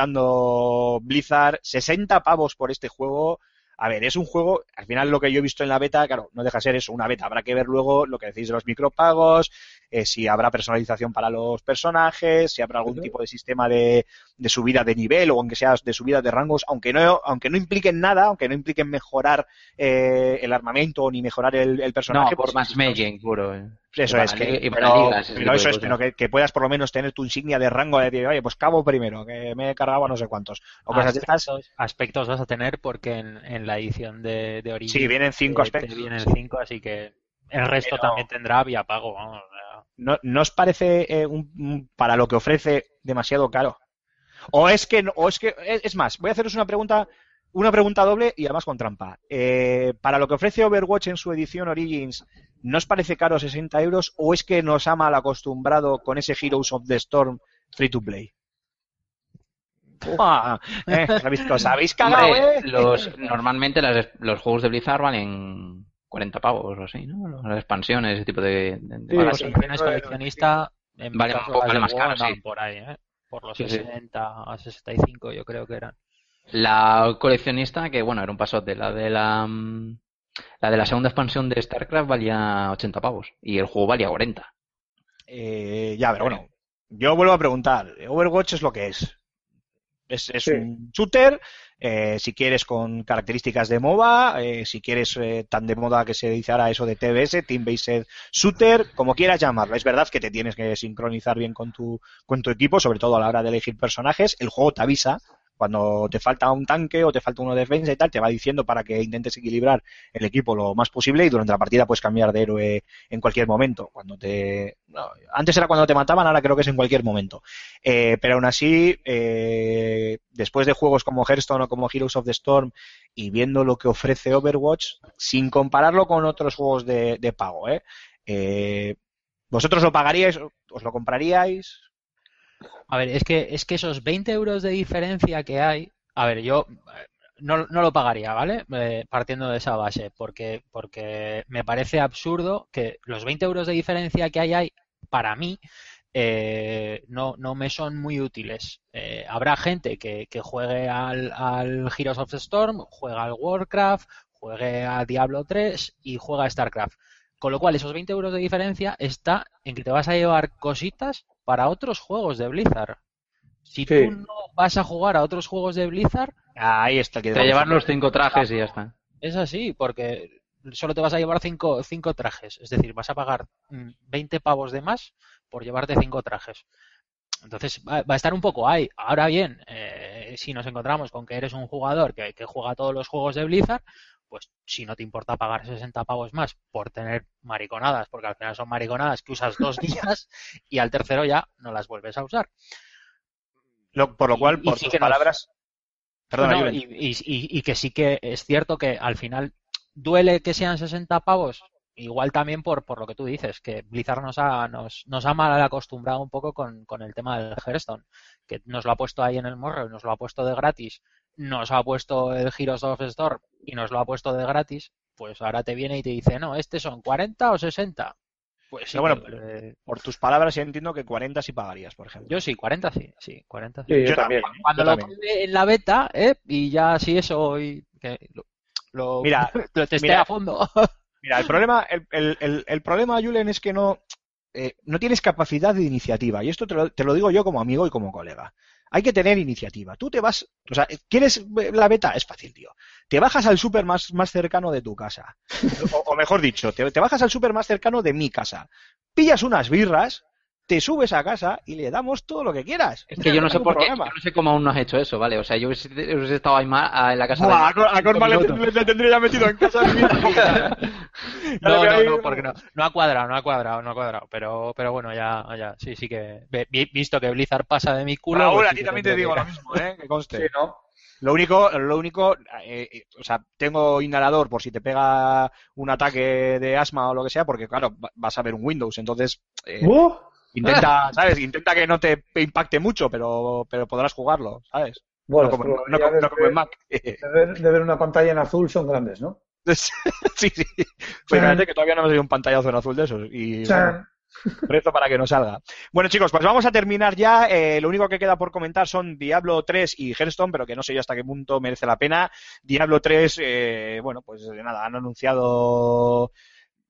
publicitando Blizzard, 60 pavos por este juego. A ver, es un juego, al final lo que yo he visto en la beta, claro, no deja de ser eso, una beta. Habrá que ver luego lo que decís de los micropagos, eh, si habrá personalización para los personajes, si habrá algún tipo de sistema de, de subida de nivel o aunque sea de subida de rangos, aunque no, aunque no impliquen nada, aunque no impliquen mejorar eh, el armamento ni mejorar el, el personaje. No, por pues, matchmaking puro. eh. Eso Y es, que, li- y para pero, ligas, eso es, cosas. pero que, que puedas por lo menos tener tu insignia de rango de decir, oye, pues cabo primero, que me he cargado a no sé cuántos. O cosas de estas. aspectos, aspectos vas a tener porque en, en la edición de, de Origin Sí, vienen cinco te- te aspectos. vienen sí. cinco, así que el resto Pero- también tendrá vía pago. Vamos, ¿No, no os parece eh, un- para lo que ofrece demasiado caro? O es que, no- o es que, es es más, voy a haceros una pregunta, una pregunta doble y además con trampa. Eh, para lo que ofrece Overwatch en su edición Origins, ¿no os parece caro 60 euros o es que nos ha mal acostumbrado con ese Heroes of the Storm free to play? Ah, eh, os habéis, cagado, Hombre, ¿eh? los, normalmente las- los juegos de Blizzard valen 40 pavos o así, ¿no? Las expansiones, ese tipo de... de- de Sí, si coleccionista, en Vale, más caro, sí. por ahí, ¿eh? Por los Sí, sí. 60 a 65 yo creo que eran. La coleccionista, que bueno, era un pasote, la de la... mm, La de la segunda expansión de StarCraft valía 80 pavos y el juego valía 40. Eh, ya, pero bueno, yo vuelvo a preguntar, Overwatch es lo que es. Es, es Sí. un shooter, eh, si quieres con características de MOBA, eh, si quieres eh, tan de moda que se dice ahora eso de TBS, Team Based Shooter, como quieras llamarlo. Es verdad que te tienes que sincronizar bien con tu, con tu equipo, sobre todo a la hora de elegir personajes. El juego te avisa cuando te falta un tanque o te falta uno de defensa y tal, te va diciendo para que intentes equilibrar el equipo lo más posible y durante la partida puedes cambiar de héroe en cualquier momento. Cuando te antes era cuando te mataban, ahora creo que es en cualquier momento. Eh, pero aún así, eh, después de juegos como Hearthstone o como Heroes of the Storm y viendo lo que ofrece Overwatch, sin compararlo con otros juegos de, de pago, ¿eh? Eh, ¿vosotros lo pagaríais? ¿Os lo compraríais? A ver, es que, es que esos 20 euros de diferencia que hay, a ver, yo eh, no, no lo pagaría, ¿vale? Eh, partiendo de esa base, porque, porque me parece absurdo que los 20 euros de diferencia que hay ahí, para mí, eh, no, no me son muy útiles. Eh, habrá gente que, que juegue al, al Heroes of the Storm, juega al Warcraft, juegue a Diablo 3 y juega a StarCraft. Con lo cual, esos 20 euros de diferencia está en que te vas a llevar cositas para otros juegos de Blizzard. Si Sí. tú no vas a jugar a otros juegos de Blizzard, Ahí está que Te llevar los cinco trajes y ya está. es así, porque solo te vas a llevar cinco, cinco trajes. Es decir, vas a pagar mm, 20 pavos de más por llevarte cinco trajes. Entonces va, va a estar un poco ahí. Ahora bien, eh, si nos encontramos con que eres un jugador que, que juega todos los juegos de Blizzard, pues si no te importa pagar 60 pavos más por tener mariconadas, porque al final son mariconadas que usas dos días y al tercero ya no las vuelves a usar. Lo- por lo Y- cual, y por sí tus que nos- palabras. Perdona, No, Julen. y, y- y- y que sí que es cierto que al final duele que sean 60 pavos, igual también por, por lo que tú dices, que Blizzard nos ha, nos, nos ha mal acostumbrado un poco con, con el tema del Hearthstone, que nos lo ha puesto ahí en el morro, y nos lo ha puesto de gratis, nos ha puesto el Heroes of Storm y nos lo ha puesto de gratis, pues ahora te viene y te dice, no, este son 40 o 60. Pues Pero bueno, pero, eh, Por tus palabras ya entiendo que 40 sí pagarías, por ejemplo. yo sí, 40 sí, sí, 40 sí. Sí, yo, Yo también. también. Cuando Yo lo también. en la beta, ¿eh? Y ya sí eso, y que lo, lo, Mira, lo testé mira. a fondo. Mira, el problema, el, el, el, el problema, Julen, es que no, eh, no tienes capacidad de iniciativa. Y esto te lo, te lo digo yo como amigo y como colega. Hay que tener iniciativa. Tú te vas, o sea, ¿quieres la beta? Es fácil, tío. Te bajas al súper más, más cercano de tu casa. O, o mejor dicho, te, te bajas al súper más cercano de mi casa. Pillas unas birras, te subes a casa y le damos todo lo que quieras. Es que yo no sé por qué, yo no sé cómo aún no has hecho eso, ¿vale? O sea, yo hubiese, hubiese estado ahí ma- a- en la casa Buah, de... a, a Corma le, le- le tendría ya metido en casa. No, no, no, porque no, no ha cuadrado, no ha cuadrado, no ha cuadrado. Pero, pero bueno, ya, ya, sí, sí que, visto que Blizzard pasa de mi culo. Raúl, pues a ti también te digo que- lo mismo, ¿eh? Que conste. Sí, ¿no? Lo único, lo único, eh, eh, o sea, tengo inhalador por si te pega un ataque de asma o lo que sea, porque claro, va- vas a ver un Windows, entonces eh, ¡Uh! Intenta, ¿sabes? Intenta que no te impacte mucho, pero, pero podrás jugarlo, ¿sabes? Bueno, no, como, las no como- no como en Mac. de, ver, de ver una pantalla en azul son grandes, ¿no? sí, sí. Pues fíjate que todavía no me salido un pantallazo en azul de esos. Y bueno, para que no salga. Bueno, chicos, pues vamos a terminar ya. Eh, lo único que queda por comentar son Diablo 3 y Hearthstone, pero que no sé yo hasta qué punto merece la pena. Diablo 3, eh, bueno, pues nada, han anunciado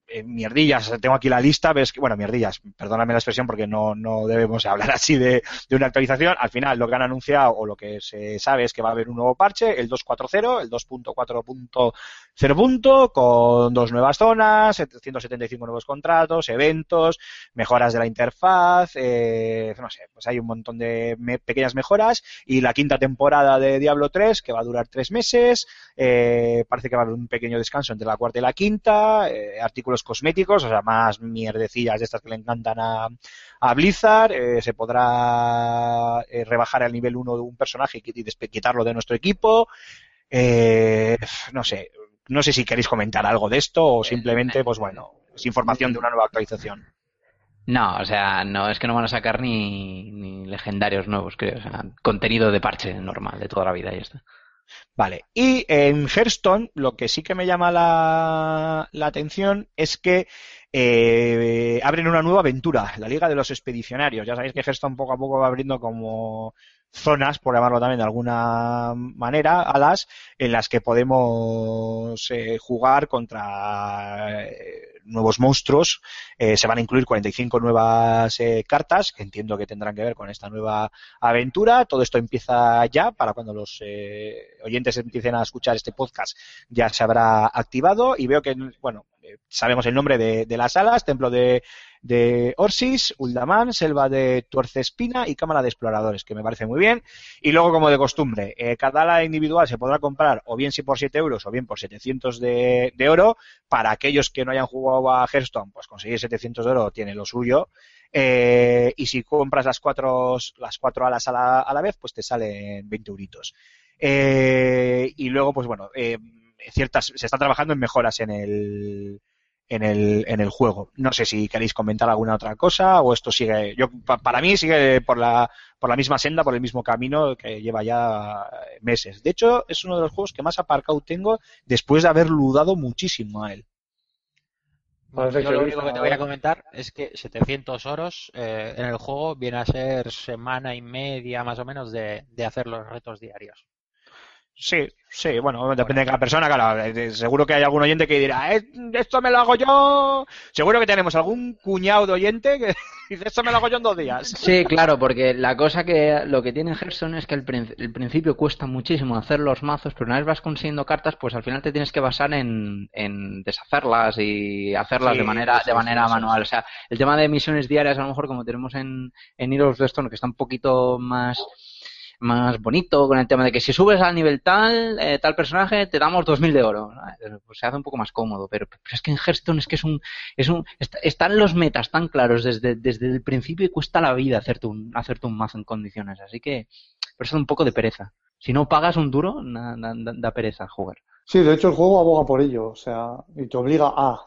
eh, mierdillas. Tengo aquí la lista, ves que, bueno, mierdillas, perdóname la expresión porque no, no debemos hablar así de, de una actualización. Al final, lo que han anunciado o lo que se sabe es que va a haber un nuevo parche, el 2.4.0, el 2.4.0 punto, con dos nuevas zonas, 175 nuevos contratos, eventos, mejoras de la interfaz, eh, no sé, pues hay un montón de me- pequeñas mejoras y la quinta temporada de Diablo 3 que va a durar tres meses, eh, parece que va a haber un pequeño descanso entre la cuarta y la quinta, eh, artículos cosméticos, o sea, más mierdecillas de estas que le encantan a, a Blizzard, eh, se podrá eh, rebajar al nivel 1 de un personaje y quitarlo de nuestro equipo, eh, no sé, no sé si queréis comentar algo de esto o simplemente, pues bueno, es información de una nueva actualización. No, o sea, no, es que no van a sacar ni, ni legendarios nuevos, creo. O sea, contenido de parche normal, de toda la vida y ya está. Vale, y en Hearthstone lo que sí que me llama la, la atención es que eh, abren una nueva aventura, la Liga de los Expedicionarios. Ya sabéis que Hearthstone poco a poco va abriendo como zonas, por llamarlo también de alguna manera, alas, en las que podemos eh, jugar contra eh, nuevos monstruos. Eh, se van a incluir 45 nuevas eh, cartas, que entiendo que tendrán que ver con esta nueva aventura. Todo esto empieza ya, para cuando los eh, oyentes empiecen a escuchar este podcast ya se habrá activado y veo que, bueno, eh, sabemos el nombre de, de las salas, Templo de, de Orsis, Uldaman, Selva de Tuercespina y Cámara de Exploradores, que me parece muy bien. Y luego, como de costumbre, eh, cada ala individual se podrá comprar o bien si por 7 euros o bien por 700 de, de oro. Para aquellos que no hayan jugado a Hearthstone, pues conseguir 700 de oro tiene lo suyo. Eh, y si compras las cuatro, las cuatro alas a la, a la vez, pues te salen 20 euritos. Eh, y luego, pues bueno, ciertas, se está trabajando en mejoras en el, en el, en el juego. No sé si queréis comentar alguna otra cosa o esto sigue, yo, pa- para mí sigue por la, por la misma senda, por el mismo camino que lleva ya meses. De hecho, es uno de los juegos que más aparcado tengo después de haber ludado muchísimo a él. Parece Yo lo único que te voy a comentar es que 700 oros eh, en el juego viene a ser semana y media más o menos de, de hacer los retos diarios. Sí, sí, bueno, depende de cada persona, claro. eh, Seguro que hay algún oyente que dirá, "Eh, esto me lo hago yo. Seguro que tenemos algún cuñado de oyente que dice, esto me lo hago yo en dos días. Sí, claro, porque la cosa que lo que tiene Hearthstone es que al el principio cuesta muchísimo hacer los mazos, pero una vez vas consiguiendo cartas, pues al final te tienes que basar en, en deshacerlas y hacerlas Sí, de manera sí, de manera sí, manual. O sea, el tema de misiones diarias, a lo mejor como tenemos en, en Heroes of the Storm, que está un poquito más más bonito con el tema de que si subes al nivel tal, eh, tal personaje, te damos 2000 de oro. Pues se hace un poco más cómodo, pero, es que en Hearthstone es que es un, es un, est- están los metas tan claros desde, desde el principio y cuesta la vida hacerte un, hacerte un mazo en condiciones. Así que, por eso da un poco de pereza. Si no pagas un duro, da- da- da pereza jugar. Sí, de hecho el juego aboga por ello, o sea, y te obliga a.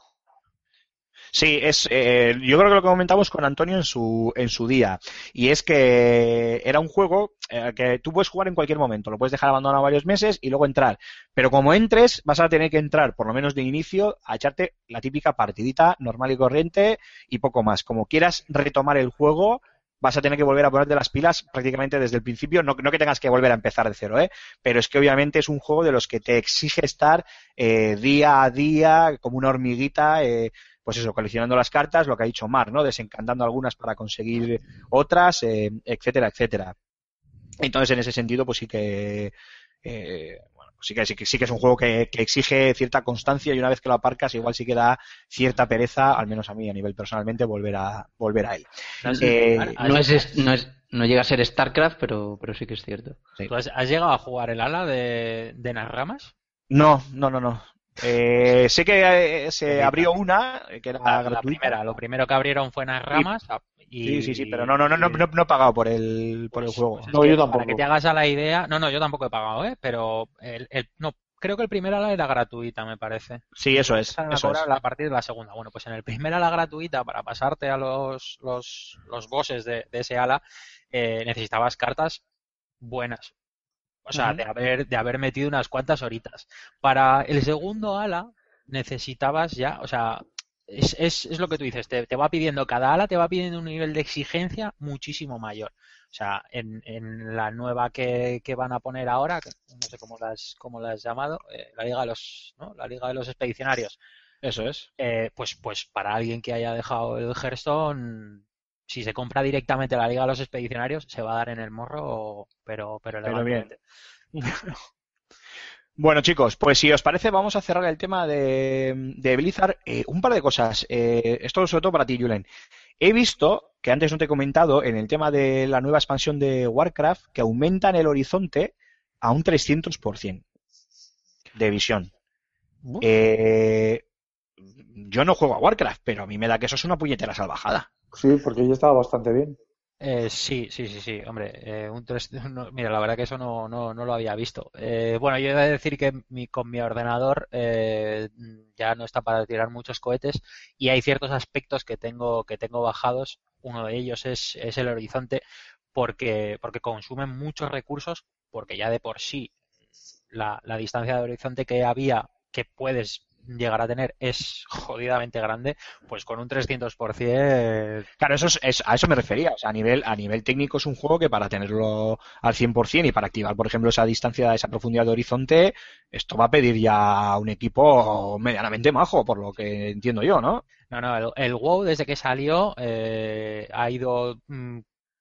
Sí, es, eh, yo creo que lo comentamos con Antonio en su, en su día. Y es que era un juego eh, que tú puedes jugar en cualquier momento. Lo puedes dejar abandonado varios meses y luego entrar. Pero como entres, vas a tener que entrar, por lo menos de inicio, a echarte la típica partidita normal y corriente y poco más. Como quieras retomar el juego, vas a tener que volver a ponerte las pilas prácticamente desde el principio. No, no que tengas que volver a empezar de cero, ¿eh? Pero es que obviamente es un juego de los que te exige estar eh, día a día como una hormiguita. Eh, pues eso, coleccionando las cartas, lo que ha dicho Mar, ¿no? Desencantando algunas para conseguir otras, eh, etcétera, etcétera. Entonces, en ese sentido, pues sí que, eh, bueno, sí que, sí que sí que es un juego que, que exige cierta constancia y una vez que lo aparcas, igual sí que da cierta pereza, al menos a mí, a nivel personalmente, volver a, volver a él. Eh, No es, no es, no llega a ser StarCraft, pero, pero sí que es cierto. sí. ¿Tú has, has llegado a jugar el ala de, de Narramas? No, no, no, no. Eh, sé que eh, se abrió una, eh, que era La, la gratuita. primera, lo primero que abrieron fue Narramas. Y, Sí, sí, sí, pero no, no, no, no, no, no he pagado por el, por el Pues- juego. pues es No, que yo Para que te hagas a la idea. No, no, yo tampoco he pagado, ¿eh? Pero el, el- no, creo que el primer ala era gratuita, me parece. Sí, eso es, a eso es. a partir de la segunda. Bueno, pues en el primer ala gratuita, para pasarte a los, los, los bosses de, de ese ala, eh, necesitabas cartas buenas. O sea, de haber, de haber metido unas cuantas horitas. Para el segundo ala, necesitabas ya, o sea, es, es, es lo que tú dices, te, te va pidiendo, cada ala te va pidiendo un nivel de exigencia muchísimo mayor. O sea, en, en la nueva que, que van a poner ahora, que no sé cómo la has, cómo la has llamado, eh, la Liga de los, ¿no? La Liga de los Expedicionarios, Eso es. eh, pues, pues para alguien que haya dejado el Hearthstone, si se compra directamente la Liga de los Expedicionarios, se va a dar en el morro, pero, pero, Pero bien. Bueno, chicos, pues si os parece, vamos a cerrar el tema de, de Blizzard. Eh, un par de cosas. Eh, esto sobre todo para ti, Julen. He visto, que antes no te he comentado, en el tema de la nueva expansión de Warcraft, que aumentan el horizonte a un 300% de visión. Eh, yo no juego a Warcraft, pero a mí me da que eso es una puñetera salvajada. Sí, porque ya estaba bastante bien. Eh, sí, sí, sí, sí, hombre, eh, un tres- no, mira, la verdad que eso no, no, no lo había visto. Eh, bueno, yo he de decir que mi, con mi ordenador eh, ya no está para tirar muchos cohetes y hay ciertos aspectos que tengo, que tengo bajados. Uno de ellos es, es el horizonte porque, porque consumen muchos recursos, porque ya de por sí la, la distancia de horizonte que había, que puedes llegar a tener, es jodidamente grande, pues con un 300%... Claro, eso es, es- a eso me refería. O sea, a nivel, a nivel técnico es un juego que para tenerlo al 100% y para activar, por ejemplo, esa distancia, esa profundidad de horizonte, esto va a pedir ya un equipo medianamente majo, por lo que entiendo yo, ¿no? No, no, el, el WoW desde que salió eh, ha ido mm,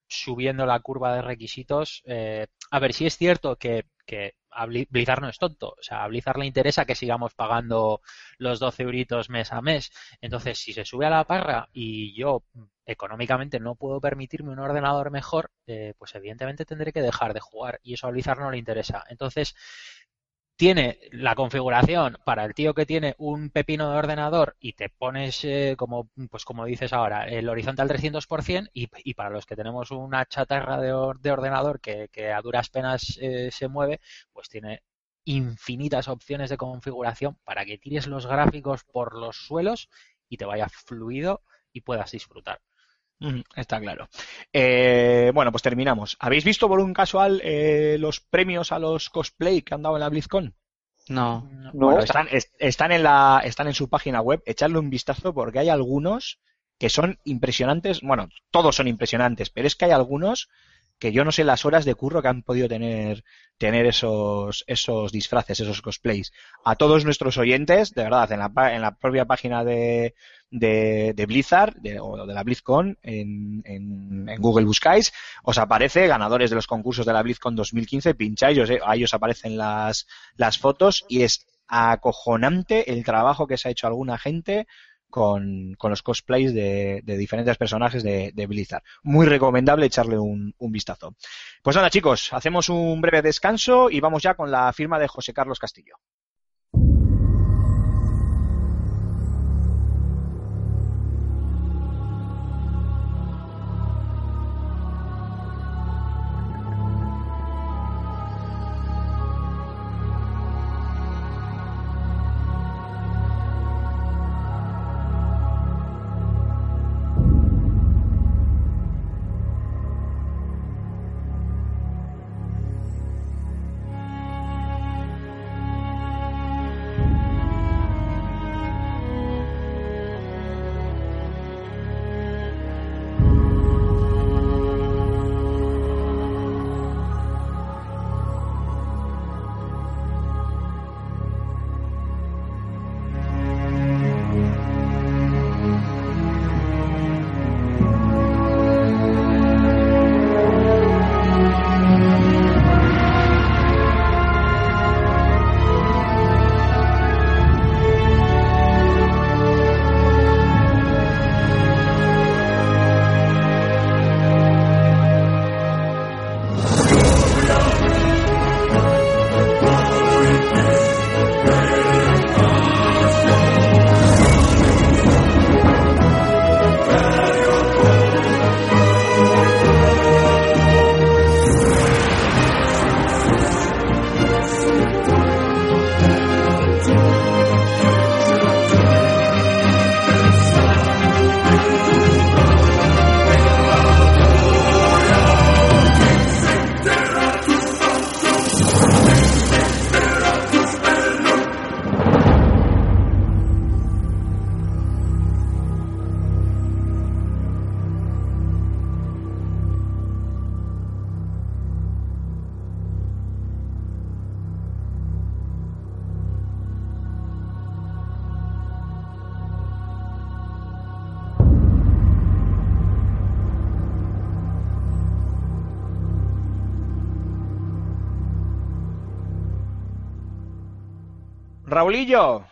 subiendo la curva de requisitos. eh, a ver, si es cierto que, que a Bli- Blizzard no es tonto. O sea, a Blizzard le interesa que sigamos pagando los 12 euritos mes a mes. Entonces, si se sube a la parra y yo económicamente no puedo permitirme un ordenador mejor, eh, pues evidentemente tendré que dejar de jugar. Y eso a Blizzard no le interesa. Entonces, tiene la configuración para el tío que tiene un pepino de ordenador y te pones, eh, como, pues como dices ahora, el horizonte al 300% y, y para los que tenemos una chatarra de, or- de ordenador que, que a duras penas eh, se mueve, pues tiene infinitas opciones de configuración para que tires los gráficos por los suelos y te vaya fluido y puedas disfrutar. Está claro. Eh, bueno, pues terminamos. ¿Habéis visto por un casual eh, los premios a los cosplay que han dado en la BlizzCon? No. No, Bueno, están, es- están en la, están en su página web. Echadle un vistazo porque hay algunos que son impresionantes. Bueno, todos son impresionantes, pero es que hay algunos que yo no sé las horas de curro que han podido tener, tener esos, esos disfraces, esos cosplays. A todos nuestros oyentes, de verdad, en la, en la propia página de, de, de Blizzard, de, o de la BlizzCon, en, en, en Google buscáis, os aparece ganadores de los concursos de la BlizzCon 2015, pincháis, os- ahí os aparecen las, las fotos y es acojonante el trabajo que se ha hecho alguna gente con, con los cosplays de, de diferentes personajes de, de Blizzard. Muy recomendable echarle un, un vistazo. Pues nada, chicos, hacemos un breve descanso y vamos ya con la firma de José Carlos Castillo. Raulillo,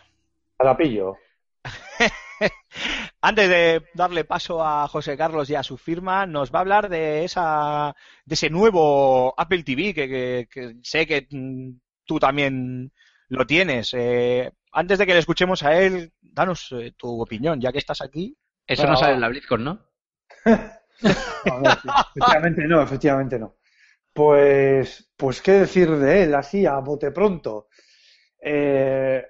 A la pillo. antes de darle paso a José Carlos y a su firma, nos va a hablar de esa de ese nuevo Apple TV que, que- que sé que mm, tú también lo tienes. Eh, antes de que le escuchemos a él, danos eh, tu opinión, ya que estás aquí. Eso Bueno, no sale en la BlizzCon, ¿no? Sí, efectivamente no, efectivamente no. Pues, pues qué decir de él, así a bote pronto. Eh,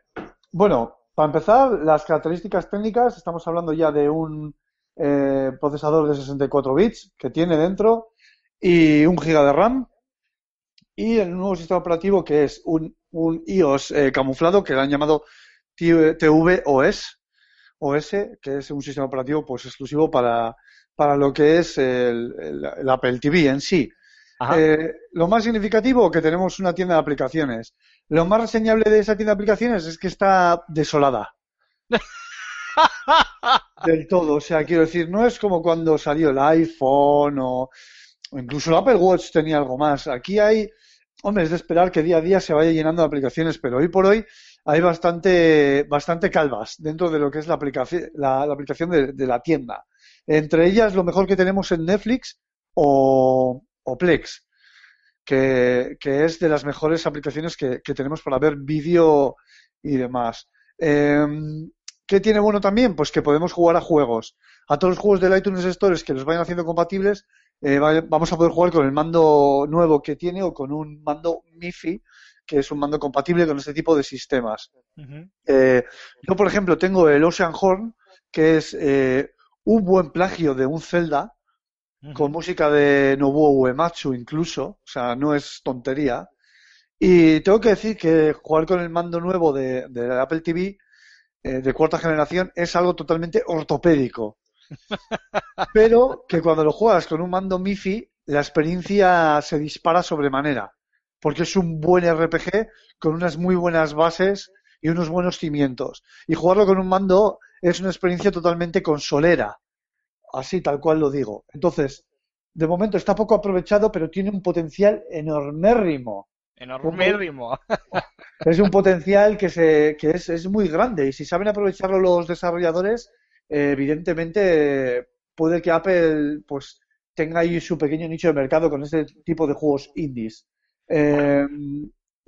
bueno, para empezar, las características técnicas, estamos hablando ya de un eh, procesador de 64 bits que tiene dentro y un giga de RAM y el nuevo sistema operativo que es un, un iOS eh, camuflado que le han llamado tvOS, OS, que es un sistema operativo pues exclusivo para, para lo que es el, el- el Apple TV en sí. Eh, lo más significativo que tenemos una tienda de aplicaciones. Lo más reseñable de esa tienda de aplicaciones es que está desolada. Del todo. O sea, quiero decir, no es como cuando salió el iPhone o, o incluso el Apple Watch tenía algo más. Aquí hay, hombre, es de esperar que día a día se vaya llenando de aplicaciones, pero hoy por hoy hay bastante, bastante calvas dentro de lo que es la aplicación, la, la aplicación de, de la tienda. Entre ellas, lo mejor que tenemos en Netflix o, o Plex, que, que es de las mejores aplicaciones que, que tenemos para ver vídeo y demás. Em, ¿Qué tiene bueno también? Pues que podemos jugar a juegos. A todos los juegos del iTunes Store que los vayan haciendo compatibles, eh, va- vamos a poder jugar con el mando nuevo que tiene o con un mando MIFI, que es un mando compatible con este tipo de sistemas. Eh, yo, por ejemplo, tengo el Ocean Horn, que es eh, un buen plagio de un Zelda, con música de Nobuo Uematsu incluso, o sea, no es tontería. Y tengo que decir que jugar con el mando nuevo de, de Apple TV eh, de cuarta generación es algo totalmente ortopédico. Pero que cuando lo juegas con un mando MIFI, la experiencia se dispara sobremanera, porque es un buen RPG con unas muy buenas bases y unos buenos cimientos. Y jugarlo con un mando es una experiencia totalmente consolera, así tal cual lo digo. Entonces, de momento está poco aprovechado, pero tiene un potencial enormérrimo. Enormérrimo. Es un potencial que, se, que es, es muy grande y si saben aprovecharlo los desarrolladores, eh, evidentemente puede que Apple pues tenga ahí su pequeño nicho de mercado con este tipo de juegos indies. Eh,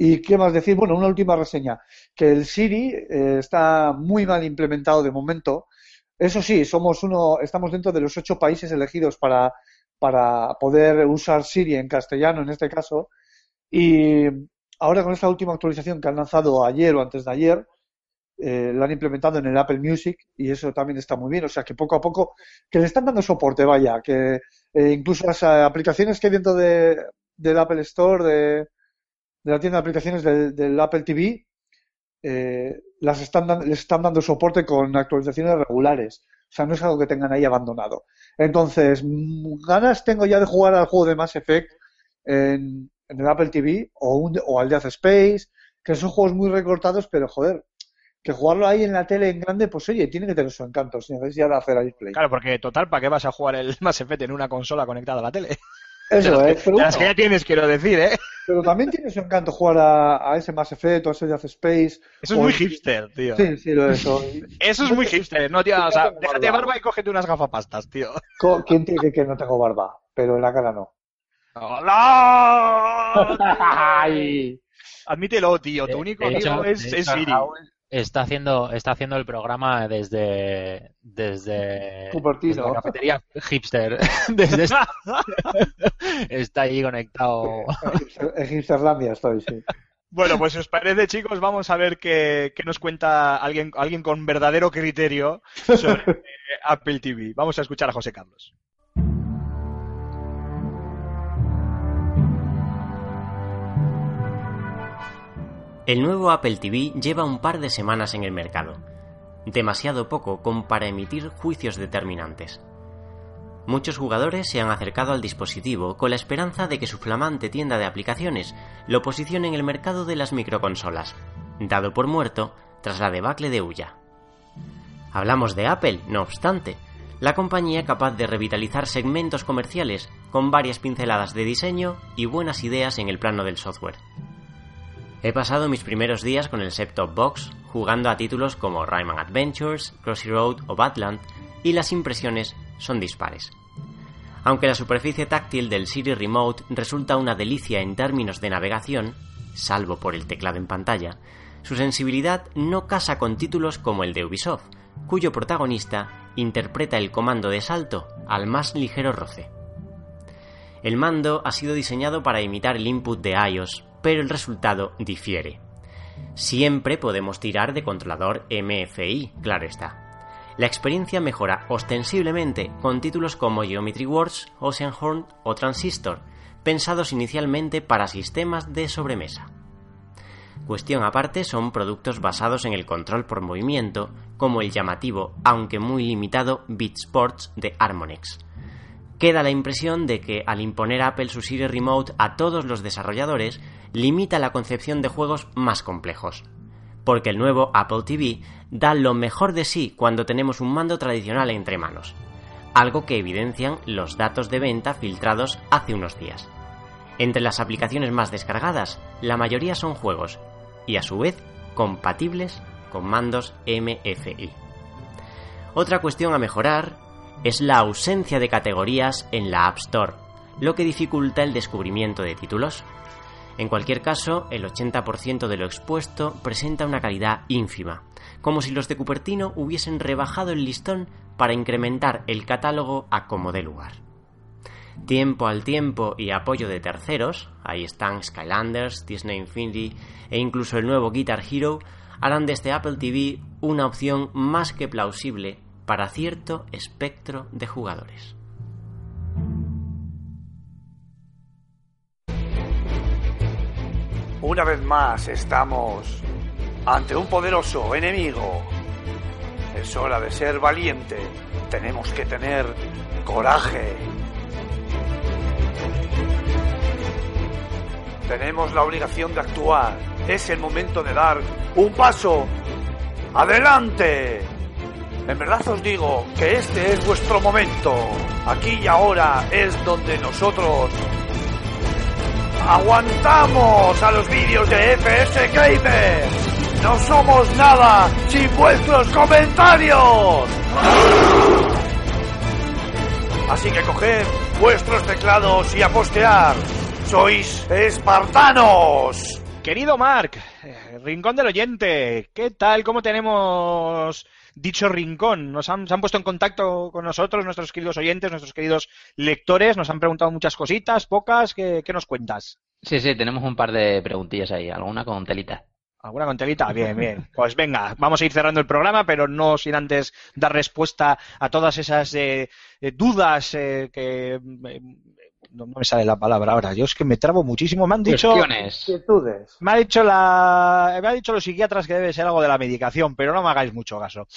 ¿Y qué más decir? Bueno, una última reseña. Que el Siri eh, está muy mal implementado de momento. Eso sí, somos uno, estamos dentro de los ocho países elegidos para, para poder usar Siri en castellano en este caso. Y ahora con esta última actualización que han lanzado ayer o antes de ayer, eh, la han implementado en el Apple Music y eso también está muy bien. O sea que poco a poco, que le están dando soporte, vaya, que eh, incluso las eh, aplicaciones que hay dentro de, del Apple Store, de, la tienda de aplicaciones del, del Apple TV, eh, las están les están dando soporte con actualizaciones regulares. O sea, no es algo que tengan ahí abandonado. Entonces, mm, ganas tengo ya de jugar al juego de Mass Effect en, en el Apple TV o, un- o al Death Space, que son juegos muy recortados, pero joder, que jugarlo ahí en la tele en grande, pues oye, tiene que tener su encanto, sin necesidad de hacer ahí play. Claro, porque total, ¿para qué vas a jugar el Mass Effect en una consola conectada a la tele? Eso De las que bueno, ya tienes, quiero decir, ¿eh? pero también tiene su encanto jugar a, a ese Mass Effect o a ese Death Space. Eso es muy hipster, tío. Sí, sí, lo es. o- Eso es muy hipster, no, tío. O sea, déjate barba. barba y cógete unas gafapastas, tío. ¿Quién te dice que no tengo barba? Pero en la cara no. ¡Hola! Ay. Admítelo, tío. Tu único amigo es, es Siri. Está haciendo, está haciendo el programa desde, desde, la cafetería hipster. Desde esta- está ahí conectado. En Hipsterlandia estoy, sí. Bueno, pues si os parece, chicos, vamos a ver qué, qué nos cuenta alguien, alguien con verdadero criterio sobre Apple TV. Vamos a escuchar a José Carlos. El nuevo Apple TV lleva un par de semanas en el mercado, demasiado poco como para emitir juicios determinantes. Muchos jugadores se han acercado al dispositivo con la esperanza de que su flamante tienda de aplicaciones lo posicione en el mercado de las microconsolas, dado por muerto tras la debacle de Uya. Hablamos de Apple, no obstante, la compañía capaz de revitalizar segmentos comerciales con varias pinceladas de diseño y buenas ideas en el plano del software. He pasado mis primeros días con el set-top box jugando a títulos como Rayman Adventures, Crossy Road o Badland y las impresiones son dispares. Aunque la superficie táctil del Siri Remote resulta una delicia en términos de navegación, salvo por el teclado en pantalla, su sensibilidad no casa con títulos como el de Ubisoft, cuyo protagonista interpreta el comando de salto al más ligero roce. El mando ha sido diseñado para imitar el input de iOS, pero el resultado difiere. Siempre podemos tirar de controlador MFI, claro está. La experiencia mejora ostensiblemente con títulos como Geometry Wars, Oceanhorn o Transistor, pensados inicialmente para sistemas de sobremesa. Cuestión aparte son productos basados en el control por movimiento, como el llamativo, aunque muy limitado, Beat Sports de Harmonix. Queda la impresión de que al imponer Apple su Siri Remote a todos los desarrolladores, limita la concepción de juegos más complejos. Porque el nuevo Apple TV da lo mejor de sí cuando tenemos un mando tradicional entre manos, algo que evidencian los datos de venta filtrados hace unos días. Entre las aplicaciones más descargadas, la mayoría son juegos, y a su vez compatibles con mandos MFI. Otra cuestión a mejorar es la ausencia de categorías en la App Store, lo que dificulta el descubrimiento de títulos. En cualquier caso, el 80% de lo expuesto presenta una calidad ínfima, como si los de Cupertino hubiesen rebajado el listón para incrementar el catálogo a como dé lugar. Tiempo al tiempo y apoyo de terceros, ahí están Skylanders, Disney Infinity e incluso el nuevo Guitar Hero, harán de este Apple TV una opción más que plausible para cierto espectro de jugadores. Una vez más estamos ante un poderoso enemigo. Es hora de ser valiente. Tenemos que tener coraje. Tenemos la obligación de actuar. Es el momento de dar un paso adelante. En verdad os digo que este es vuestro momento. Aquí y ahora es donde nosotros aguantamos a los vídeos de FS Gamer. No somos nada sin vuestros comentarios. Así que coged vuestros teclados y a. Sois espartanos. Querido Mark, eh, Rincón del Oyente, ¿qué tal? ¿Cómo tenemos dicho rincón? Nos han, se han puesto en contacto con nosotros, nuestros queridos oyentes, nuestros queridos lectores, nos han preguntado muchas cositas, pocas, ¿qué, qué nos cuentas? Sí, sí, tenemos un par de preguntillas ahí, alguna con telita. ¿Alguna con telita? Bien, bien. Pues venga, vamos a ir cerrando el programa, pero no sin antes dar respuesta a todas esas eh, eh, dudas eh, que... no, no me sale la palabra ahora. Yo es que me trabo muchísimo. Me han dicho... Cuestiones. Inquietudes. Me ha dicho la, me ha dicho los psiquiatras que debe ser algo de la medicación, pero no me hagáis mucho caso.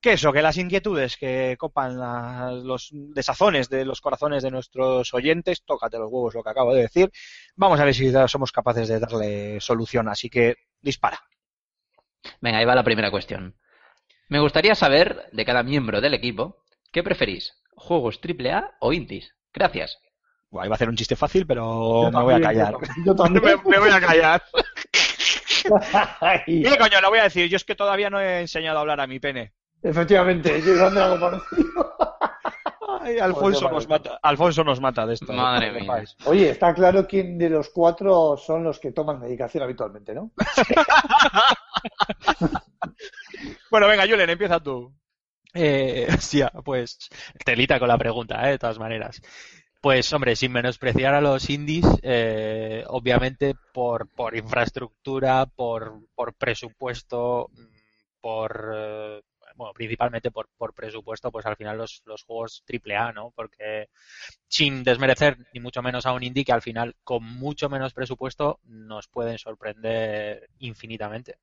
Que eso, que las inquietudes que copan la- los desazones de los corazones de nuestros oyentes, tócate los huevos lo que acabo de decir. Vamos a ver si somos capaces de darle solución. Así que dispara. Venga, ahí va la primera cuestión. Me gustaría saber de cada miembro del equipo, ¿qué preferís? ¿Juegos AAA o indies? Gracias. Buah, iba a hacer un chiste fácil, pero Yo me voy a callar. Yo también. me, me voy a callar. ¿Qué coño? Lo voy a decir. Yo es que todavía no he enseñado a hablar a mi pene. Efectivamente, yo algo parecido. Ay, Alfonso nos mata. Alfonso nos mata de esto. Madre No mía. Oye, está claro quién de los cuatro son los que toman medicación habitualmente, ¿no? Bueno, venga, Julen, empieza tú. Eh, hostia, pues telita con la pregunta, ¿eh? de todas maneras. Pues hombre, sin menospreciar a los indies, eh, obviamente por, por infraestructura, por, por presupuesto, mm, por, eh, bueno, principalmente por, por presupuesto, pues al final los, los juegos AAA, ¿no? Porque sin desmerecer ni mucho menos a un indie que al final con mucho menos presupuesto nos pueden sorprender infinitamente.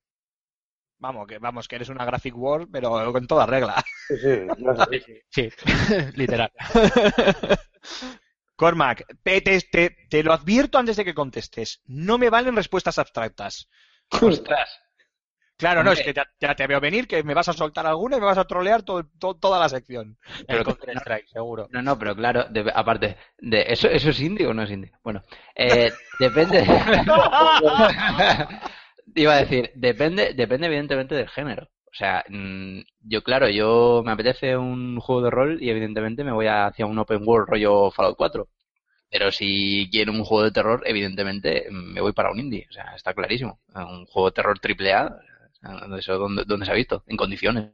Vamos, que vamos, que eres una graphic world, pero con toda regla. Sí, sí, sé. Sí, literal. Cormac, te, te- lo advierto antes de que contestes. No me valen respuestas abstractas. Ostras. Claro, no, es que ya, ya te veo venir, que me vas a soltar alguna y me vas a trolear todo- toda la sección. El Pero- Counter Strike, seguro. No, no, pero claro, de- aparte, de ¿eso, ¿eso es indie o no es indie? Bueno, eh, depende. iba a decir, depende, depende evidentemente del género. O sea, mm, yo claro, yo me apetece un juego de rol y evidentemente me voy hacia un open world rollo Fallout 4. Pero si quiero un juego de terror, evidentemente me voy para un indie. O sea, está clarísimo. Un juego de terror triple A, eso donde, donde se ha visto, en condiciones.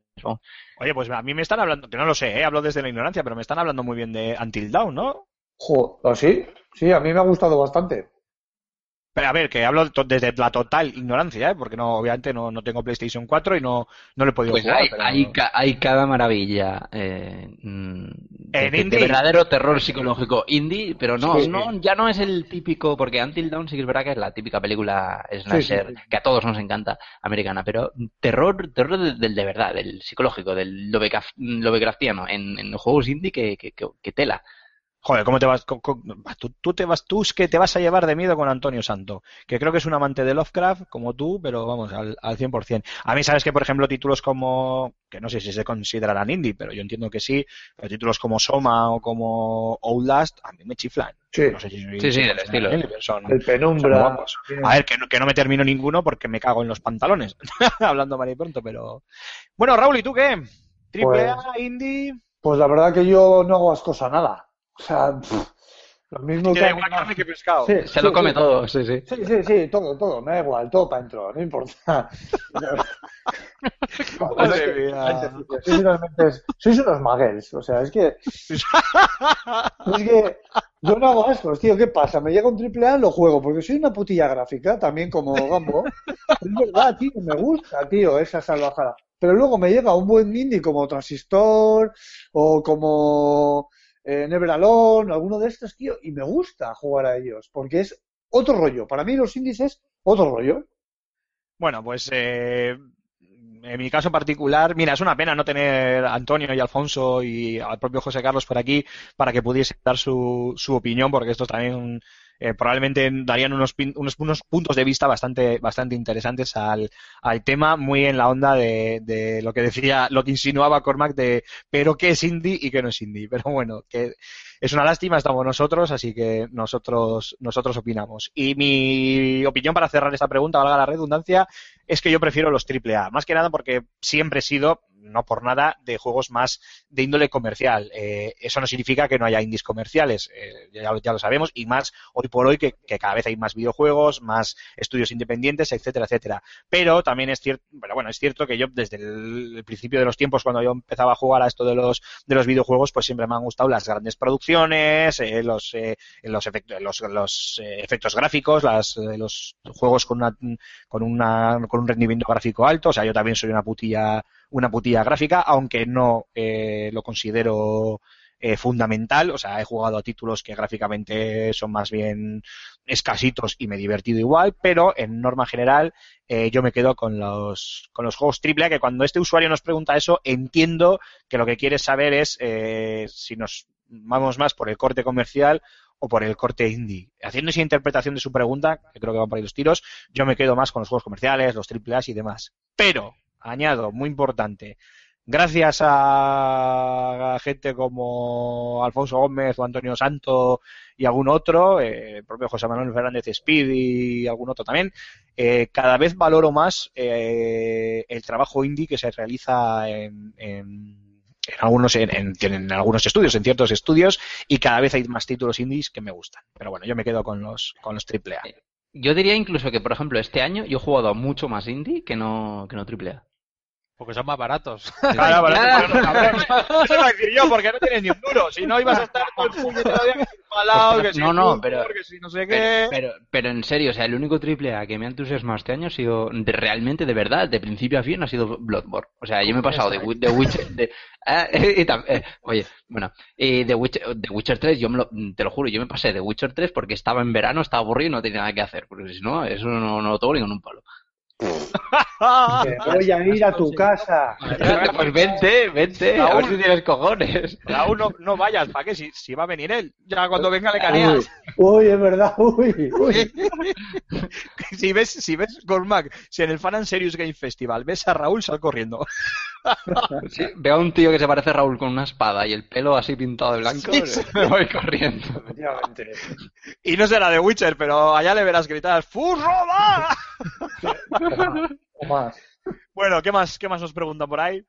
Oye, pues a mí me están hablando, que no lo sé, ¿eh? hablo desde la ignorancia, pero me están hablando muy bien de Until Dawn, ¿no? Jo, ¿ah, sí? Sí, a mí me ha gustado bastante. Pero a ver, que hablo desde la total ignorancia, ¿eh? porque no, obviamente no, no tengo PlayStation 4 y no, no lo he podido Pues jugar. hay, pero- hay, ca- hay cada maravilla eh, mm, de, verdadero terror psicológico indie, pero no, Sí, sí. no, ya no es el típico, porque Until Dawn sí que es verdad que es la típica película slasher Sí, que a todos nos encanta, americana, pero terror, terror del, del de verdad, del psicológico, del Lovecraft- Lovecraftiano, en, en juegos indie que, que, que- que tela. Joder, ¿cómo te vas? tú, tú te vas, tú es que te vas a llevar de miedo con Antonio Santo, que creo que es un amante de Lovecraft, como tú, pero vamos, al, al 100%. A mí, sabes que, por ejemplo, títulos como, que no sé si se considerarán indie, pero yo entiendo que sí, pero títulos como Soma o como Outlast, a mí me chiflan. Sí. No sé si, Sí, sí, consideran estilo. son- El son Penumbra. guapos. A ver, que no, que no me termino ninguno porque me cago en los pantalones, hablando mal y pronto, pero... Bueno, Raúl, ¿y tú qué? ¿Triple A, indie? Pues la verdad que yo no hago ascos a nada. O sea, pff, lo mismo que da igual carne que pescado. Sí, Se sí, lo come sí. todo, sí, sí. Sí, sí, sí, todo, todo, me da igual, todo para adentro, no importa. Madre Es que- mía. sois, unos mentes- sois unos maguels, o sea, es que, es que yo no hago ascos, tío, ¿qué pasa? Me llega un triple A, lo juego, porque soy una putilla gráfica, también como Gambo. Es verdad, tío, me gusta, tío, esa salvajada. Pero luego me llega un buen indie como Transistor o como eh, Never Alone, alguno de estos, tío, y me gusta jugar a ellos, porque es otro rollo. Para mí los indies es otro rollo. Bueno, pues eh, en mi caso particular, mira, es una pena no tener a Antonio y Alfonso y al propio José Carlos por aquí para que pudiese dar su, su opinión, porque estos también eh, probablemente darían unos, unos, unos puntos de vista bastante, bastante interesantes al, al tema, muy en la onda de, de lo que decía, lo que insinuaba Cormac de pero qué es indie y qué no es indie. Pero bueno, que es una lástima, estamos nosotros, así que nosotros, nosotros opinamos. Y mi opinión para cerrar esta pregunta, valga la redundancia, es que yo prefiero los AAA, más que nada porque siempre he sido, no por nada, de juegos más de índole comercial. Eh, eso no significa que no haya indies comerciales, eh, ya, lo- sabemos, y más hoy por hoy que, que cada vez hay más videojuegos, más estudios independientes, etcétera, etcétera. Pero también es cierto, pero bueno, es cierto que yo desde el, el principio de los tiempos, cuando yo empezaba a jugar a esto de los, de los videojuegos, pues siempre me han gustado las grandes producciones, eh, los, eh, los, efectos, los, los, eh, efectos gráficos, las, eh, los juegos con una, con una, con un rendimiento gráfico alto. O sea, yo también soy una putilla, una putilla gráfica, aunque no eh, lo considero eh, fundamental. O sea, he jugado a títulos que gráficamente son más bien escasitos y me he divertido igual, pero en norma general eh, yo me quedo con los, con los juegos AAA, que cuando este usuario nos pregunta eso, entiendo que lo que quiere saber es eh, si nos vamos más por el corte comercial o por el corte indie. Haciendo esa interpretación de su pregunta, que creo que van por ahí los tiros, yo me quedo más con los juegos comerciales, los AAA y demás. Pero, añado, muy importante, gracias a gente como Alfonso Gómez o Antonio Santo y algún otro, eh, el propio José Manuel Fernández Speed y algún otro también, eh, cada vez valoro más eh, el trabajo indie que se realiza en, en- en algunos en, en- algunos estudios, en ciertos estudios, y cada vez hay más títulos indies que me gustan. Pero bueno, yo me quedo con los con los AAA. Yo diría incluso que, por ejemplo, este año yo he jugado mucho más indie que no, que no AAA. Porque son más baratos. Claro. Eso iba a decir yo, porque no tienes ni un duro. Si no, ibas a estar todo el puñetero día empalado, que si No, no, pero- que si no sé Pero, qué. pero, pero en serio, o sea, el único triple A que me ha entusiasmado este año ha sido de, realmente, de verdad, de principio a fin, ha sido Bloodborne. O sea, yo me he pasado de, de Witcher. De, Ah, y tam- eh, oye, bueno, y de Witcher, de Witcher 3, yo me lo- te lo juro, yo me pasé de Witcher 3 porque estaba en verano, estaba aburrido y no tenía nada que hacer. Porque si no, eso no, no lo toco ni con un palo. Voy a ir a tu casa. Pues vente, vente, a ver si tienes cojones. Raúl, no, no vayas, ¿para qué? Si, si va a venir él. Ya cuando venga le caneas. Uy, es verdad, uy, uy. si ves, si ves Gormac, si en el Fan and Serious Game Festival ves a Raúl, sal corriendo. Sí, veo a un tío que se parece a Raúl con una espada y el pelo así pintado de blanco, Sí, sí. me voy corriendo. Y no será de Witcher, pero allá le verás gritar ¡Furro va! O más. Bueno, ¿qué más, qué más nos preguntan por ahí?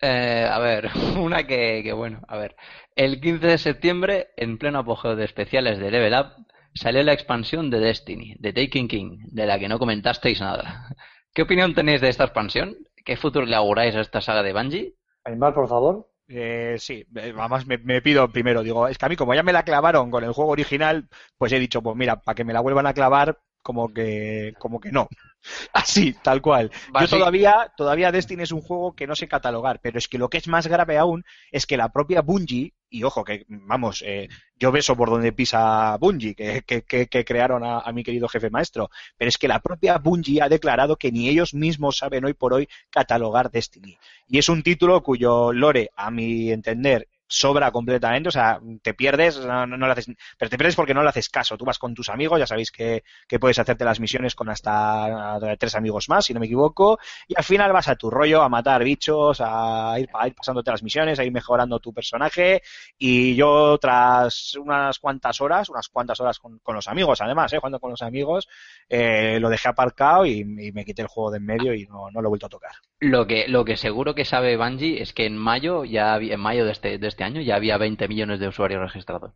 Eh, a ver, una que, que bueno, a ver. El 15 de septiembre, en pleno apogeo de especiales de Level Up, salió la expansión de Destiny, de Taken King, de la que no comentasteis nada. ¿Qué opinión tenéis de esta expansión? ¿Qué futuro le auguráis a esta saga de Bungie? Aymar, por favor. Eh, sí, eh, además me, me pido primero, digo, es que a mí como ya me la clavaron con el juego original, pues he dicho, pues mira, para que me la vuelvan a clavar, como que, como que no. Así, tal cual. Yo todavía, todavía Destiny es un juego que no sé catalogar, pero es que lo que es más grave aún es que la propia Bungie, y ojo que, vamos, eh, yo beso por donde pisa Bungie, que, que, que, que crearon a, a mi querido jefe maestro, pero es que la propia Bungie ha declarado que ni ellos mismos saben hoy por hoy catalogar Destiny. Y es un título cuyo lore, a mi entender, sobra completamente, o sea, te pierdes, no, no- le haces, pero te pierdes porque no le haces caso. Tú vas con tus amigos, ya sabéis que, que puedes hacerte las misiones con hasta tres amigos más, si no me equivoco, y al final vas a tu rollo a matar bichos, a ir, a ir pasándote las misiones, a ir mejorando tu personaje, y yo tras unas cuantas horas, unas cuantas horas con, con los amigos, además, ¿eh? jugando con los amigos, eh, lo dejé aparcado y, me quité el juego de en medio y no, no lo he vuelto a tocar. Lo que, lo que seguro que sabe Bungie es que en mayo, ya en mayo de este, de este año, ya había 20 millones de usuarios registrados.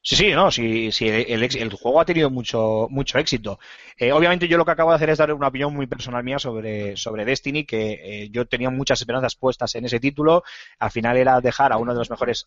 Sí, sí, no, sí, sí, el, juego ha tenido mucho, mucho éxito. Eh, obviamente yo lo que acabo de hacer es dar una opinión muy personal mía sobre, sobre Destiny, que eh, yo tenía muchas esperanzas puestas en ese título. Al final era dejar a uno de los mejores,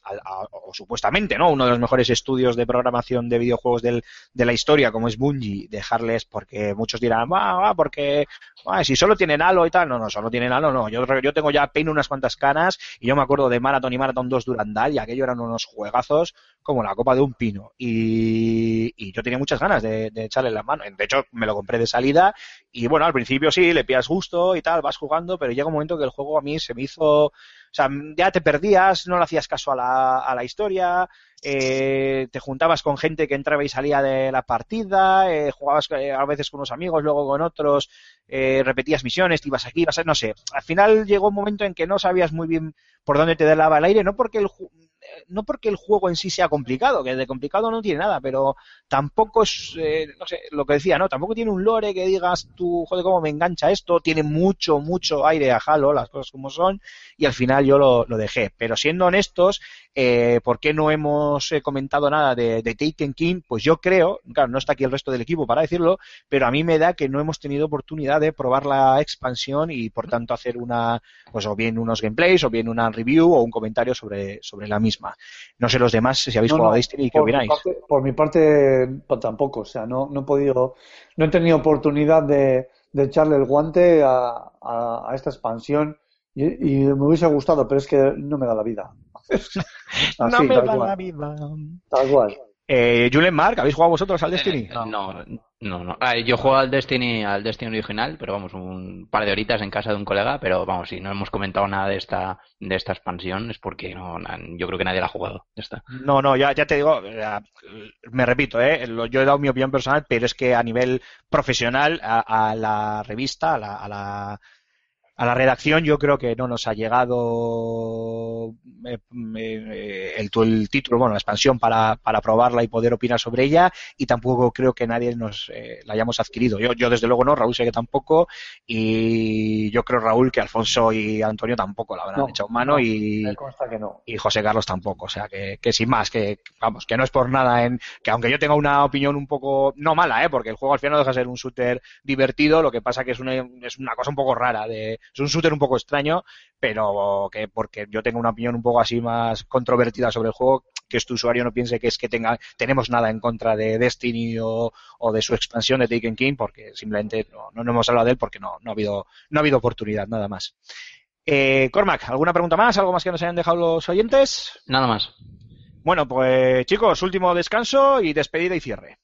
o supuestamente, ¿no? Uno de los mejores estudios de programación de videojuegos del, de la historia, como es Bungie, dejarles, porque muchos dirán, va, va, porque ah, si solo tienen Halo y tal, no, no, solo tienen Halo, no. Yo, yo tengo ya peino unas cuantas canas y yo me acuerdo de Marathon y Marathon 2 Durandal y aquello eran unos juegazos como la copa de un Y, y yo tenía muchas ganas de, echarle la mano. De hecho, me lo compré de salida y bueno, al principio sí, le pillas gusto y tal, vas jugando, pero llega un momento que el juego a mí se me hizo... O sea, ya te perdías, no le hacías caso a la, a la historia, eh, te juntabas con gente que entraba y salía de la partida, eh, jugabas eh, a veces con unos amigos, luego con otros, eh, repetías misiones, te ibas aquí, ibas a, no sé. Al final llegó un momento en que no sabías muy bien por dónde te daba el aire, no porque el, no porque el juego en sí sea complicado, que de complicado no tiene nada, pero tampoco es, eh, no sé, lo que decía, ¿no? Tampoco tiene un lore que digas tú, joder, cómo me engancha esto, tiene mucho, mucho aire a Halo, las cosas como son, y al final yo lo, lo dejé. Pero siendo honestos, eh, ¿por qué no hemos eh, comentado nada de, de Taken King? Pues yo creo, claro, no está aquí el resto del equipo para decirlo, pero a mí me da que no hemos tenido oportunidad de probar la expansión y por tanto hacer una, pues o bien unos gameplays, o bien una review o un comentario sobre, sobre la misma. No sé los demás si habéis No, jugado no, a Destiny y qué mi opináis. parte- por mi parte, pues, tampoco. O sea, no, no he podido, no he tenido oportunidad de, de echarle el guante a, a- a esta expansión y, y me hubiese gustado, pero es que no me da la vida. Así, tal cual, vida. tal cual. Eh, Julen Mark, ¿habéis jugado vosotros al Destiny? Eh, no, no, no. Ah, yo juego al Destiny, al Destiny original, pero vamos, un par de horitas en casa de un colega, pero vamos, si no hemos comentado nada de esta, de esta expansión es porque no, yo creo que nadie la ha jugado. Ya está. No, no, ya, ya te digo, me repito, eh, lo- yo he dado mi opinión personal, pero es que a nivel profesional, a, a la revista, a la, a la, a la redacción, yo creo que no nos ha llegado eh, eh, el, el título, bueno, la expansión para, para probarla y poder opinar sobre ella, y tampoco creo que nadie nos eh, la hayamos adquirido. Yo, yo desde luego no, Raúl sé que tampoco, y yo creo, Raúl, que Alfonso y Antonio tampoco la habrán No, echado mano no, y Me consta que no. y José Carlos tampoco, o sea que, que sin más, que vamos, que no es por nada en que aunque yo tenga una opinión un poco no mala, eh, porque el juego al final no deja de ser un shooter divertido, lo que pasa que es una, es una cosa un poco rara, de, es un shooter un poco extraño, pero que porque yo tengo una opinión un poco así más controvertida sobre el juego, que este usuario no piense que es que tenga, tenemos nada en contra de Destiny o, o de su expansión de Taken King, porque simplemente no, no, hemos hablado de él porque no, no ha habido, no ha habido oportunidad, nada más. Eh, Cormac, ¿alguna pregunta más? ¿Algo más que nos hayan dejado los oyentes? Nada más. Bueno, pues chicos, último descanso y despedida y cierre.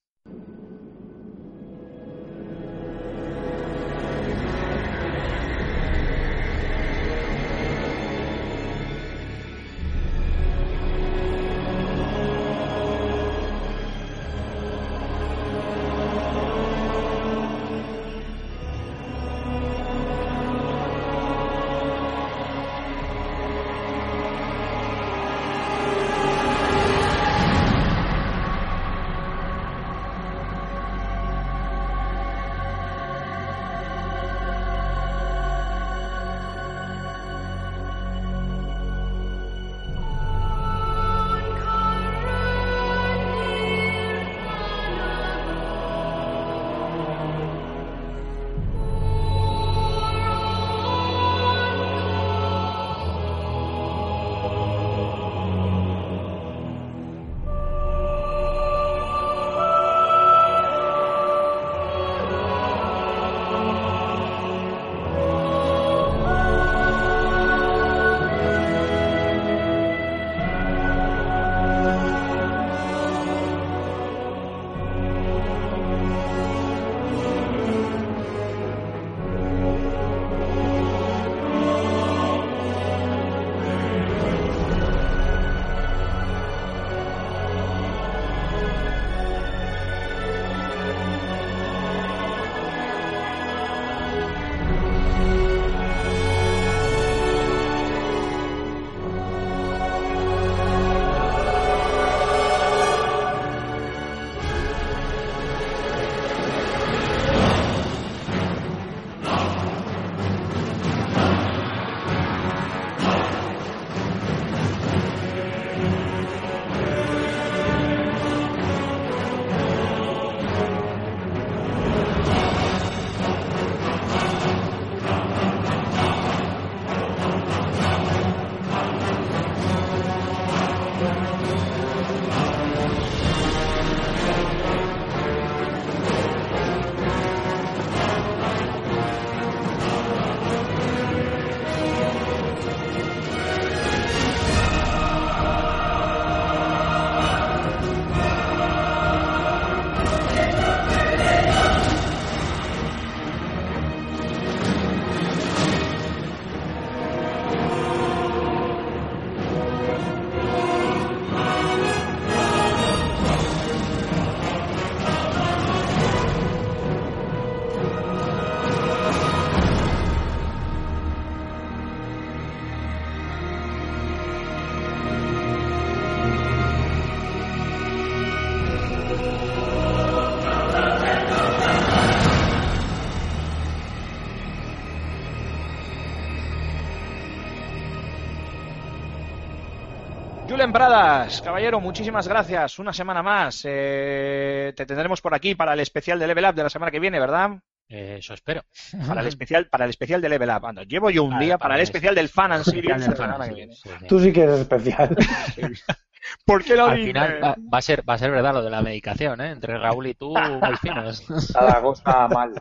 Rubén Pradas, caballero, muchísimas gracias. Una semana más. Eh, te tendremos por aquí para el especial de Level Up de la semana que viene, ¿verdad? Eh, eso espero. Para el especial, para el especial de Level Up. Anda, llevo yo un día para para el el especial del Fan and Series de la semana que sí, viene. sí, sí. Tú sí que eres especial. ¿Por qué lo Al dices? final va, va a ser, va a ser verdad lo de la medicación, ¿eh? Entre Raúl y tú, muy finos. Zaragoza mal.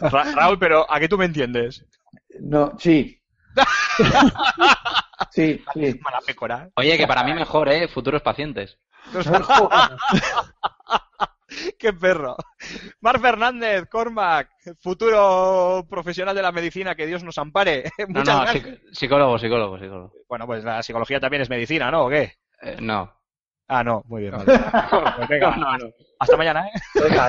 Ra- Raúl, pero ¿a qué tú me entiendes? No, sí. Sí. Oye, que para mí mejor, ¿eh? Futuros pacientes. ¡Qué perro! Mar Fernández, Cormac, futuro profesional de la medicina, que Dios nos ampare. No, Muchas no, psic- psicólogo, psicólogo, psicólogo. Bueno, pues la psicología también es medicina, ¿no? ¿O qué? Eh, no. Ah, no, muy bien. vale. Pues venga, hasta mañana, ¿eh? Venga,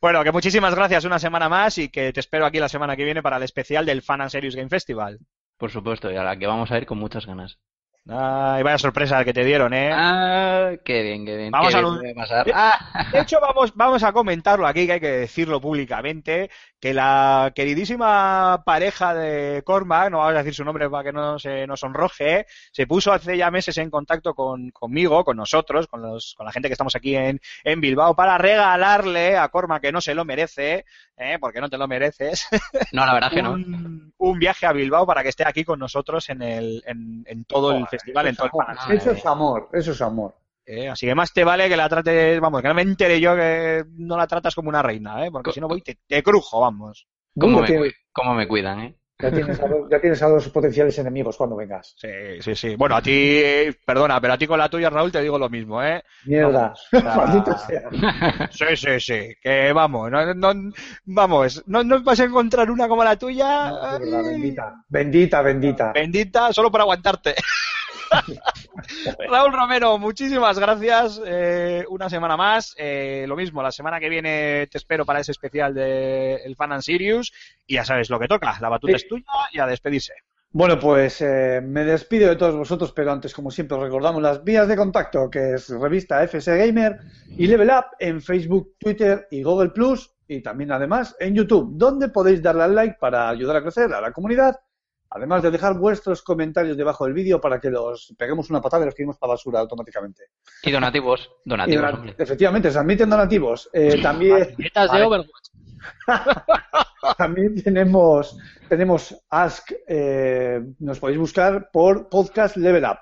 Bueno, que muchísimas gracias una semana más y que te espero aquí la semana que viene para el especial del Fan and Serious Game Festival. Por supuesto, y a la que vamos a ir con muchas ganas. Ay, vaya sorpresa que te dieron, ¿eh? Ah, qué bien, qué bien. Vamos qué a bien lo- pasar. Ah, De hecho, vamos, vamos a comentarlo aquí, que hay que decirlo públicamente, que la queridísima pareja de Cormac, no vamos a decir su nombre para que no se nos sonroje, se puso hace ya meses en contacto con, conmigo, con nosotros, con, los, con la gente que estamos aquí en, en Bilbao, para regalarle a Cormac, que no se lo merece, ¿eh? porque no te lo mereces, no, la verdad que no. un, un viaje a Bilbao para que esté aquí con nosotros en, el, en, en todo el festival, en todo el Eso es amor, eso es amor. Eh, así que más te vale que la trates, vamos, que no me entere yo que no la tratas como una reina, ¿eh? porque si no voy te, te crujo, vamos. ¿Cómo me, cómo cuidan, eh? ya, tienes a los, ya tienes a los potenciales enemigos cuando vengas. Sí, sí, sí. Bueno, a ti, perdona, pero a ti con la tuya, Raúl, te digo lo mismo, ¿eh? Mierda. Sea, Maldita sea. Sí, sí, sí. Que vamos, no, no- vamos, no vas a encontrar una como la tuya. No, verdad, bendita. Bendita, bendita. Bendita, solo para aguantarte. Raúl Romero, muchísimas gracias. eh, una semana más. Eh, lo mismo, la semana que viene te espero para ese especial de el Fan and Sirius. Y ya sabes lo que toca. La batuta Sí. es tuya y a despedirse. Bueno, pues eh, me despido de todos vosotros, pero antes, como siempre, os recordamos las vías de contacto, que es revista FS Gamer y Level Up en Facebook, Twitter y Google Plus, y también además en YouTube, donde podéis darle al like para ayudar a crecer a la comunidad, además de dejar vuestros comentarios debajo del vídeo para que los peguemos una patada y los tiremos para basura automáticamente. Y donativos, donativos, efectivamente, se admiten donativos. Eh, también de. Overwatch. También tenemos, tenemos Ask, eh, nos podéis buscar por Podcast Level Up.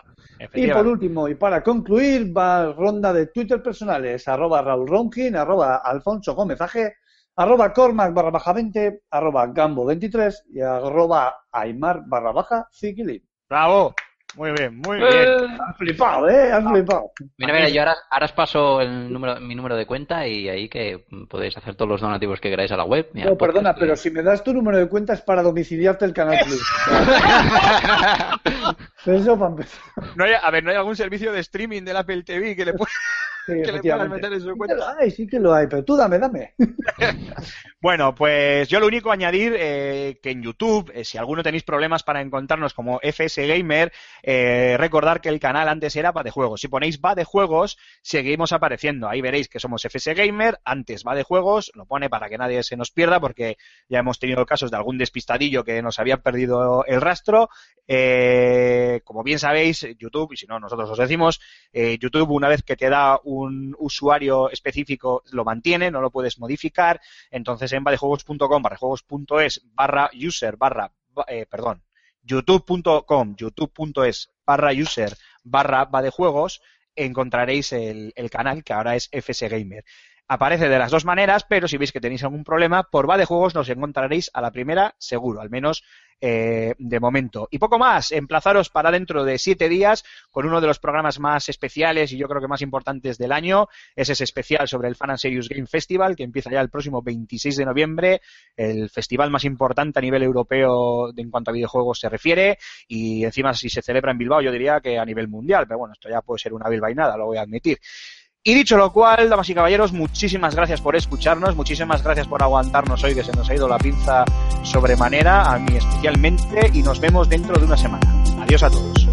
Y por último, y para concluir, va ronda de Twitter personales, arroba Raúl Ronkin, arroba Alfonso Gómez AG, arroba Cormac barra baja 20, arroba Gambo 23 y arroba Aymar barra baja Ziquilín. Bravo. Muy bien, muy bien. Eh, Has flipado, ¿eh? Has flipado. Mira, mira, yo ahora, ahora os paso el número, mi número de cuenta y ahí que podéis hacer todos los donativos que queráis a la web. Mira, No, perdona, pero si me das tu número de cuenta es para domiciliarte el Canal Plus. Eso para empezar. No hay, a ver, ¿no hay algún servicio de streaming del Apple TV que le pueda... Sí, le puedas meter en su Sí que cuenta? lo hay, sí que lo hay, pero tú dame, dame. Bueno, pues yo lo único añadir eh, que en YouTube, eh, si alguno tenéis problemas para encontrarnos como FS Gamer, eh, recordar que el canal antes era Va de Juegos. Si ponéis Va de Juegos, seguimos apareciendo. Ahí veréis que somos FS Gamer, antes Va de Juegos, lo pone para que nadie se nos pierda porque ya hemos tenido casos de algún despistadillo que nos había perdido el rastro. Eh, como bien sabéis, YouTube, y si no, nosotros os decimos, eh, YouTube una vez que te da un usuario específico lo mantiene, no lo puedes modificar. Entonces en vadejuegos.com, barrajuegos.es, barra user, barra, eh, perdón, youtube.com, youtube.es, barra user, barra vadejuegos, encontraréis el, el canal que ahora es FS Gamer. Aparece de las dos maneras, pero si veis que tenéis algún problema, por Va de Juegos nos encontraréis a la primera seguro, al menos eh, de momento. Y poco más, emplazaros para dentro de siete días con uno de los programas más especiales y yo creo que más importantes del año. Es ese especial sobre el Fan and Serious Game Festival que empieza ya el próximo 26 de noviembre, el festival más importante a nivel europeo en cuanto a videojuegos se refiere y encima si se celebra en Bilbao yo diría que a nivel mundial, pero bueno, esto ya puede ser una bilbainada, lo voy a admitir. Y dicho lo cual, damas y caballeros, muchísimas gracias por escucharnos, muchísimas gracias por aguantarnos hoy que se nos ha ido la pinza sobremanera, a mí especialmente, y nos vemos dentro de una semana. Adiós a todos.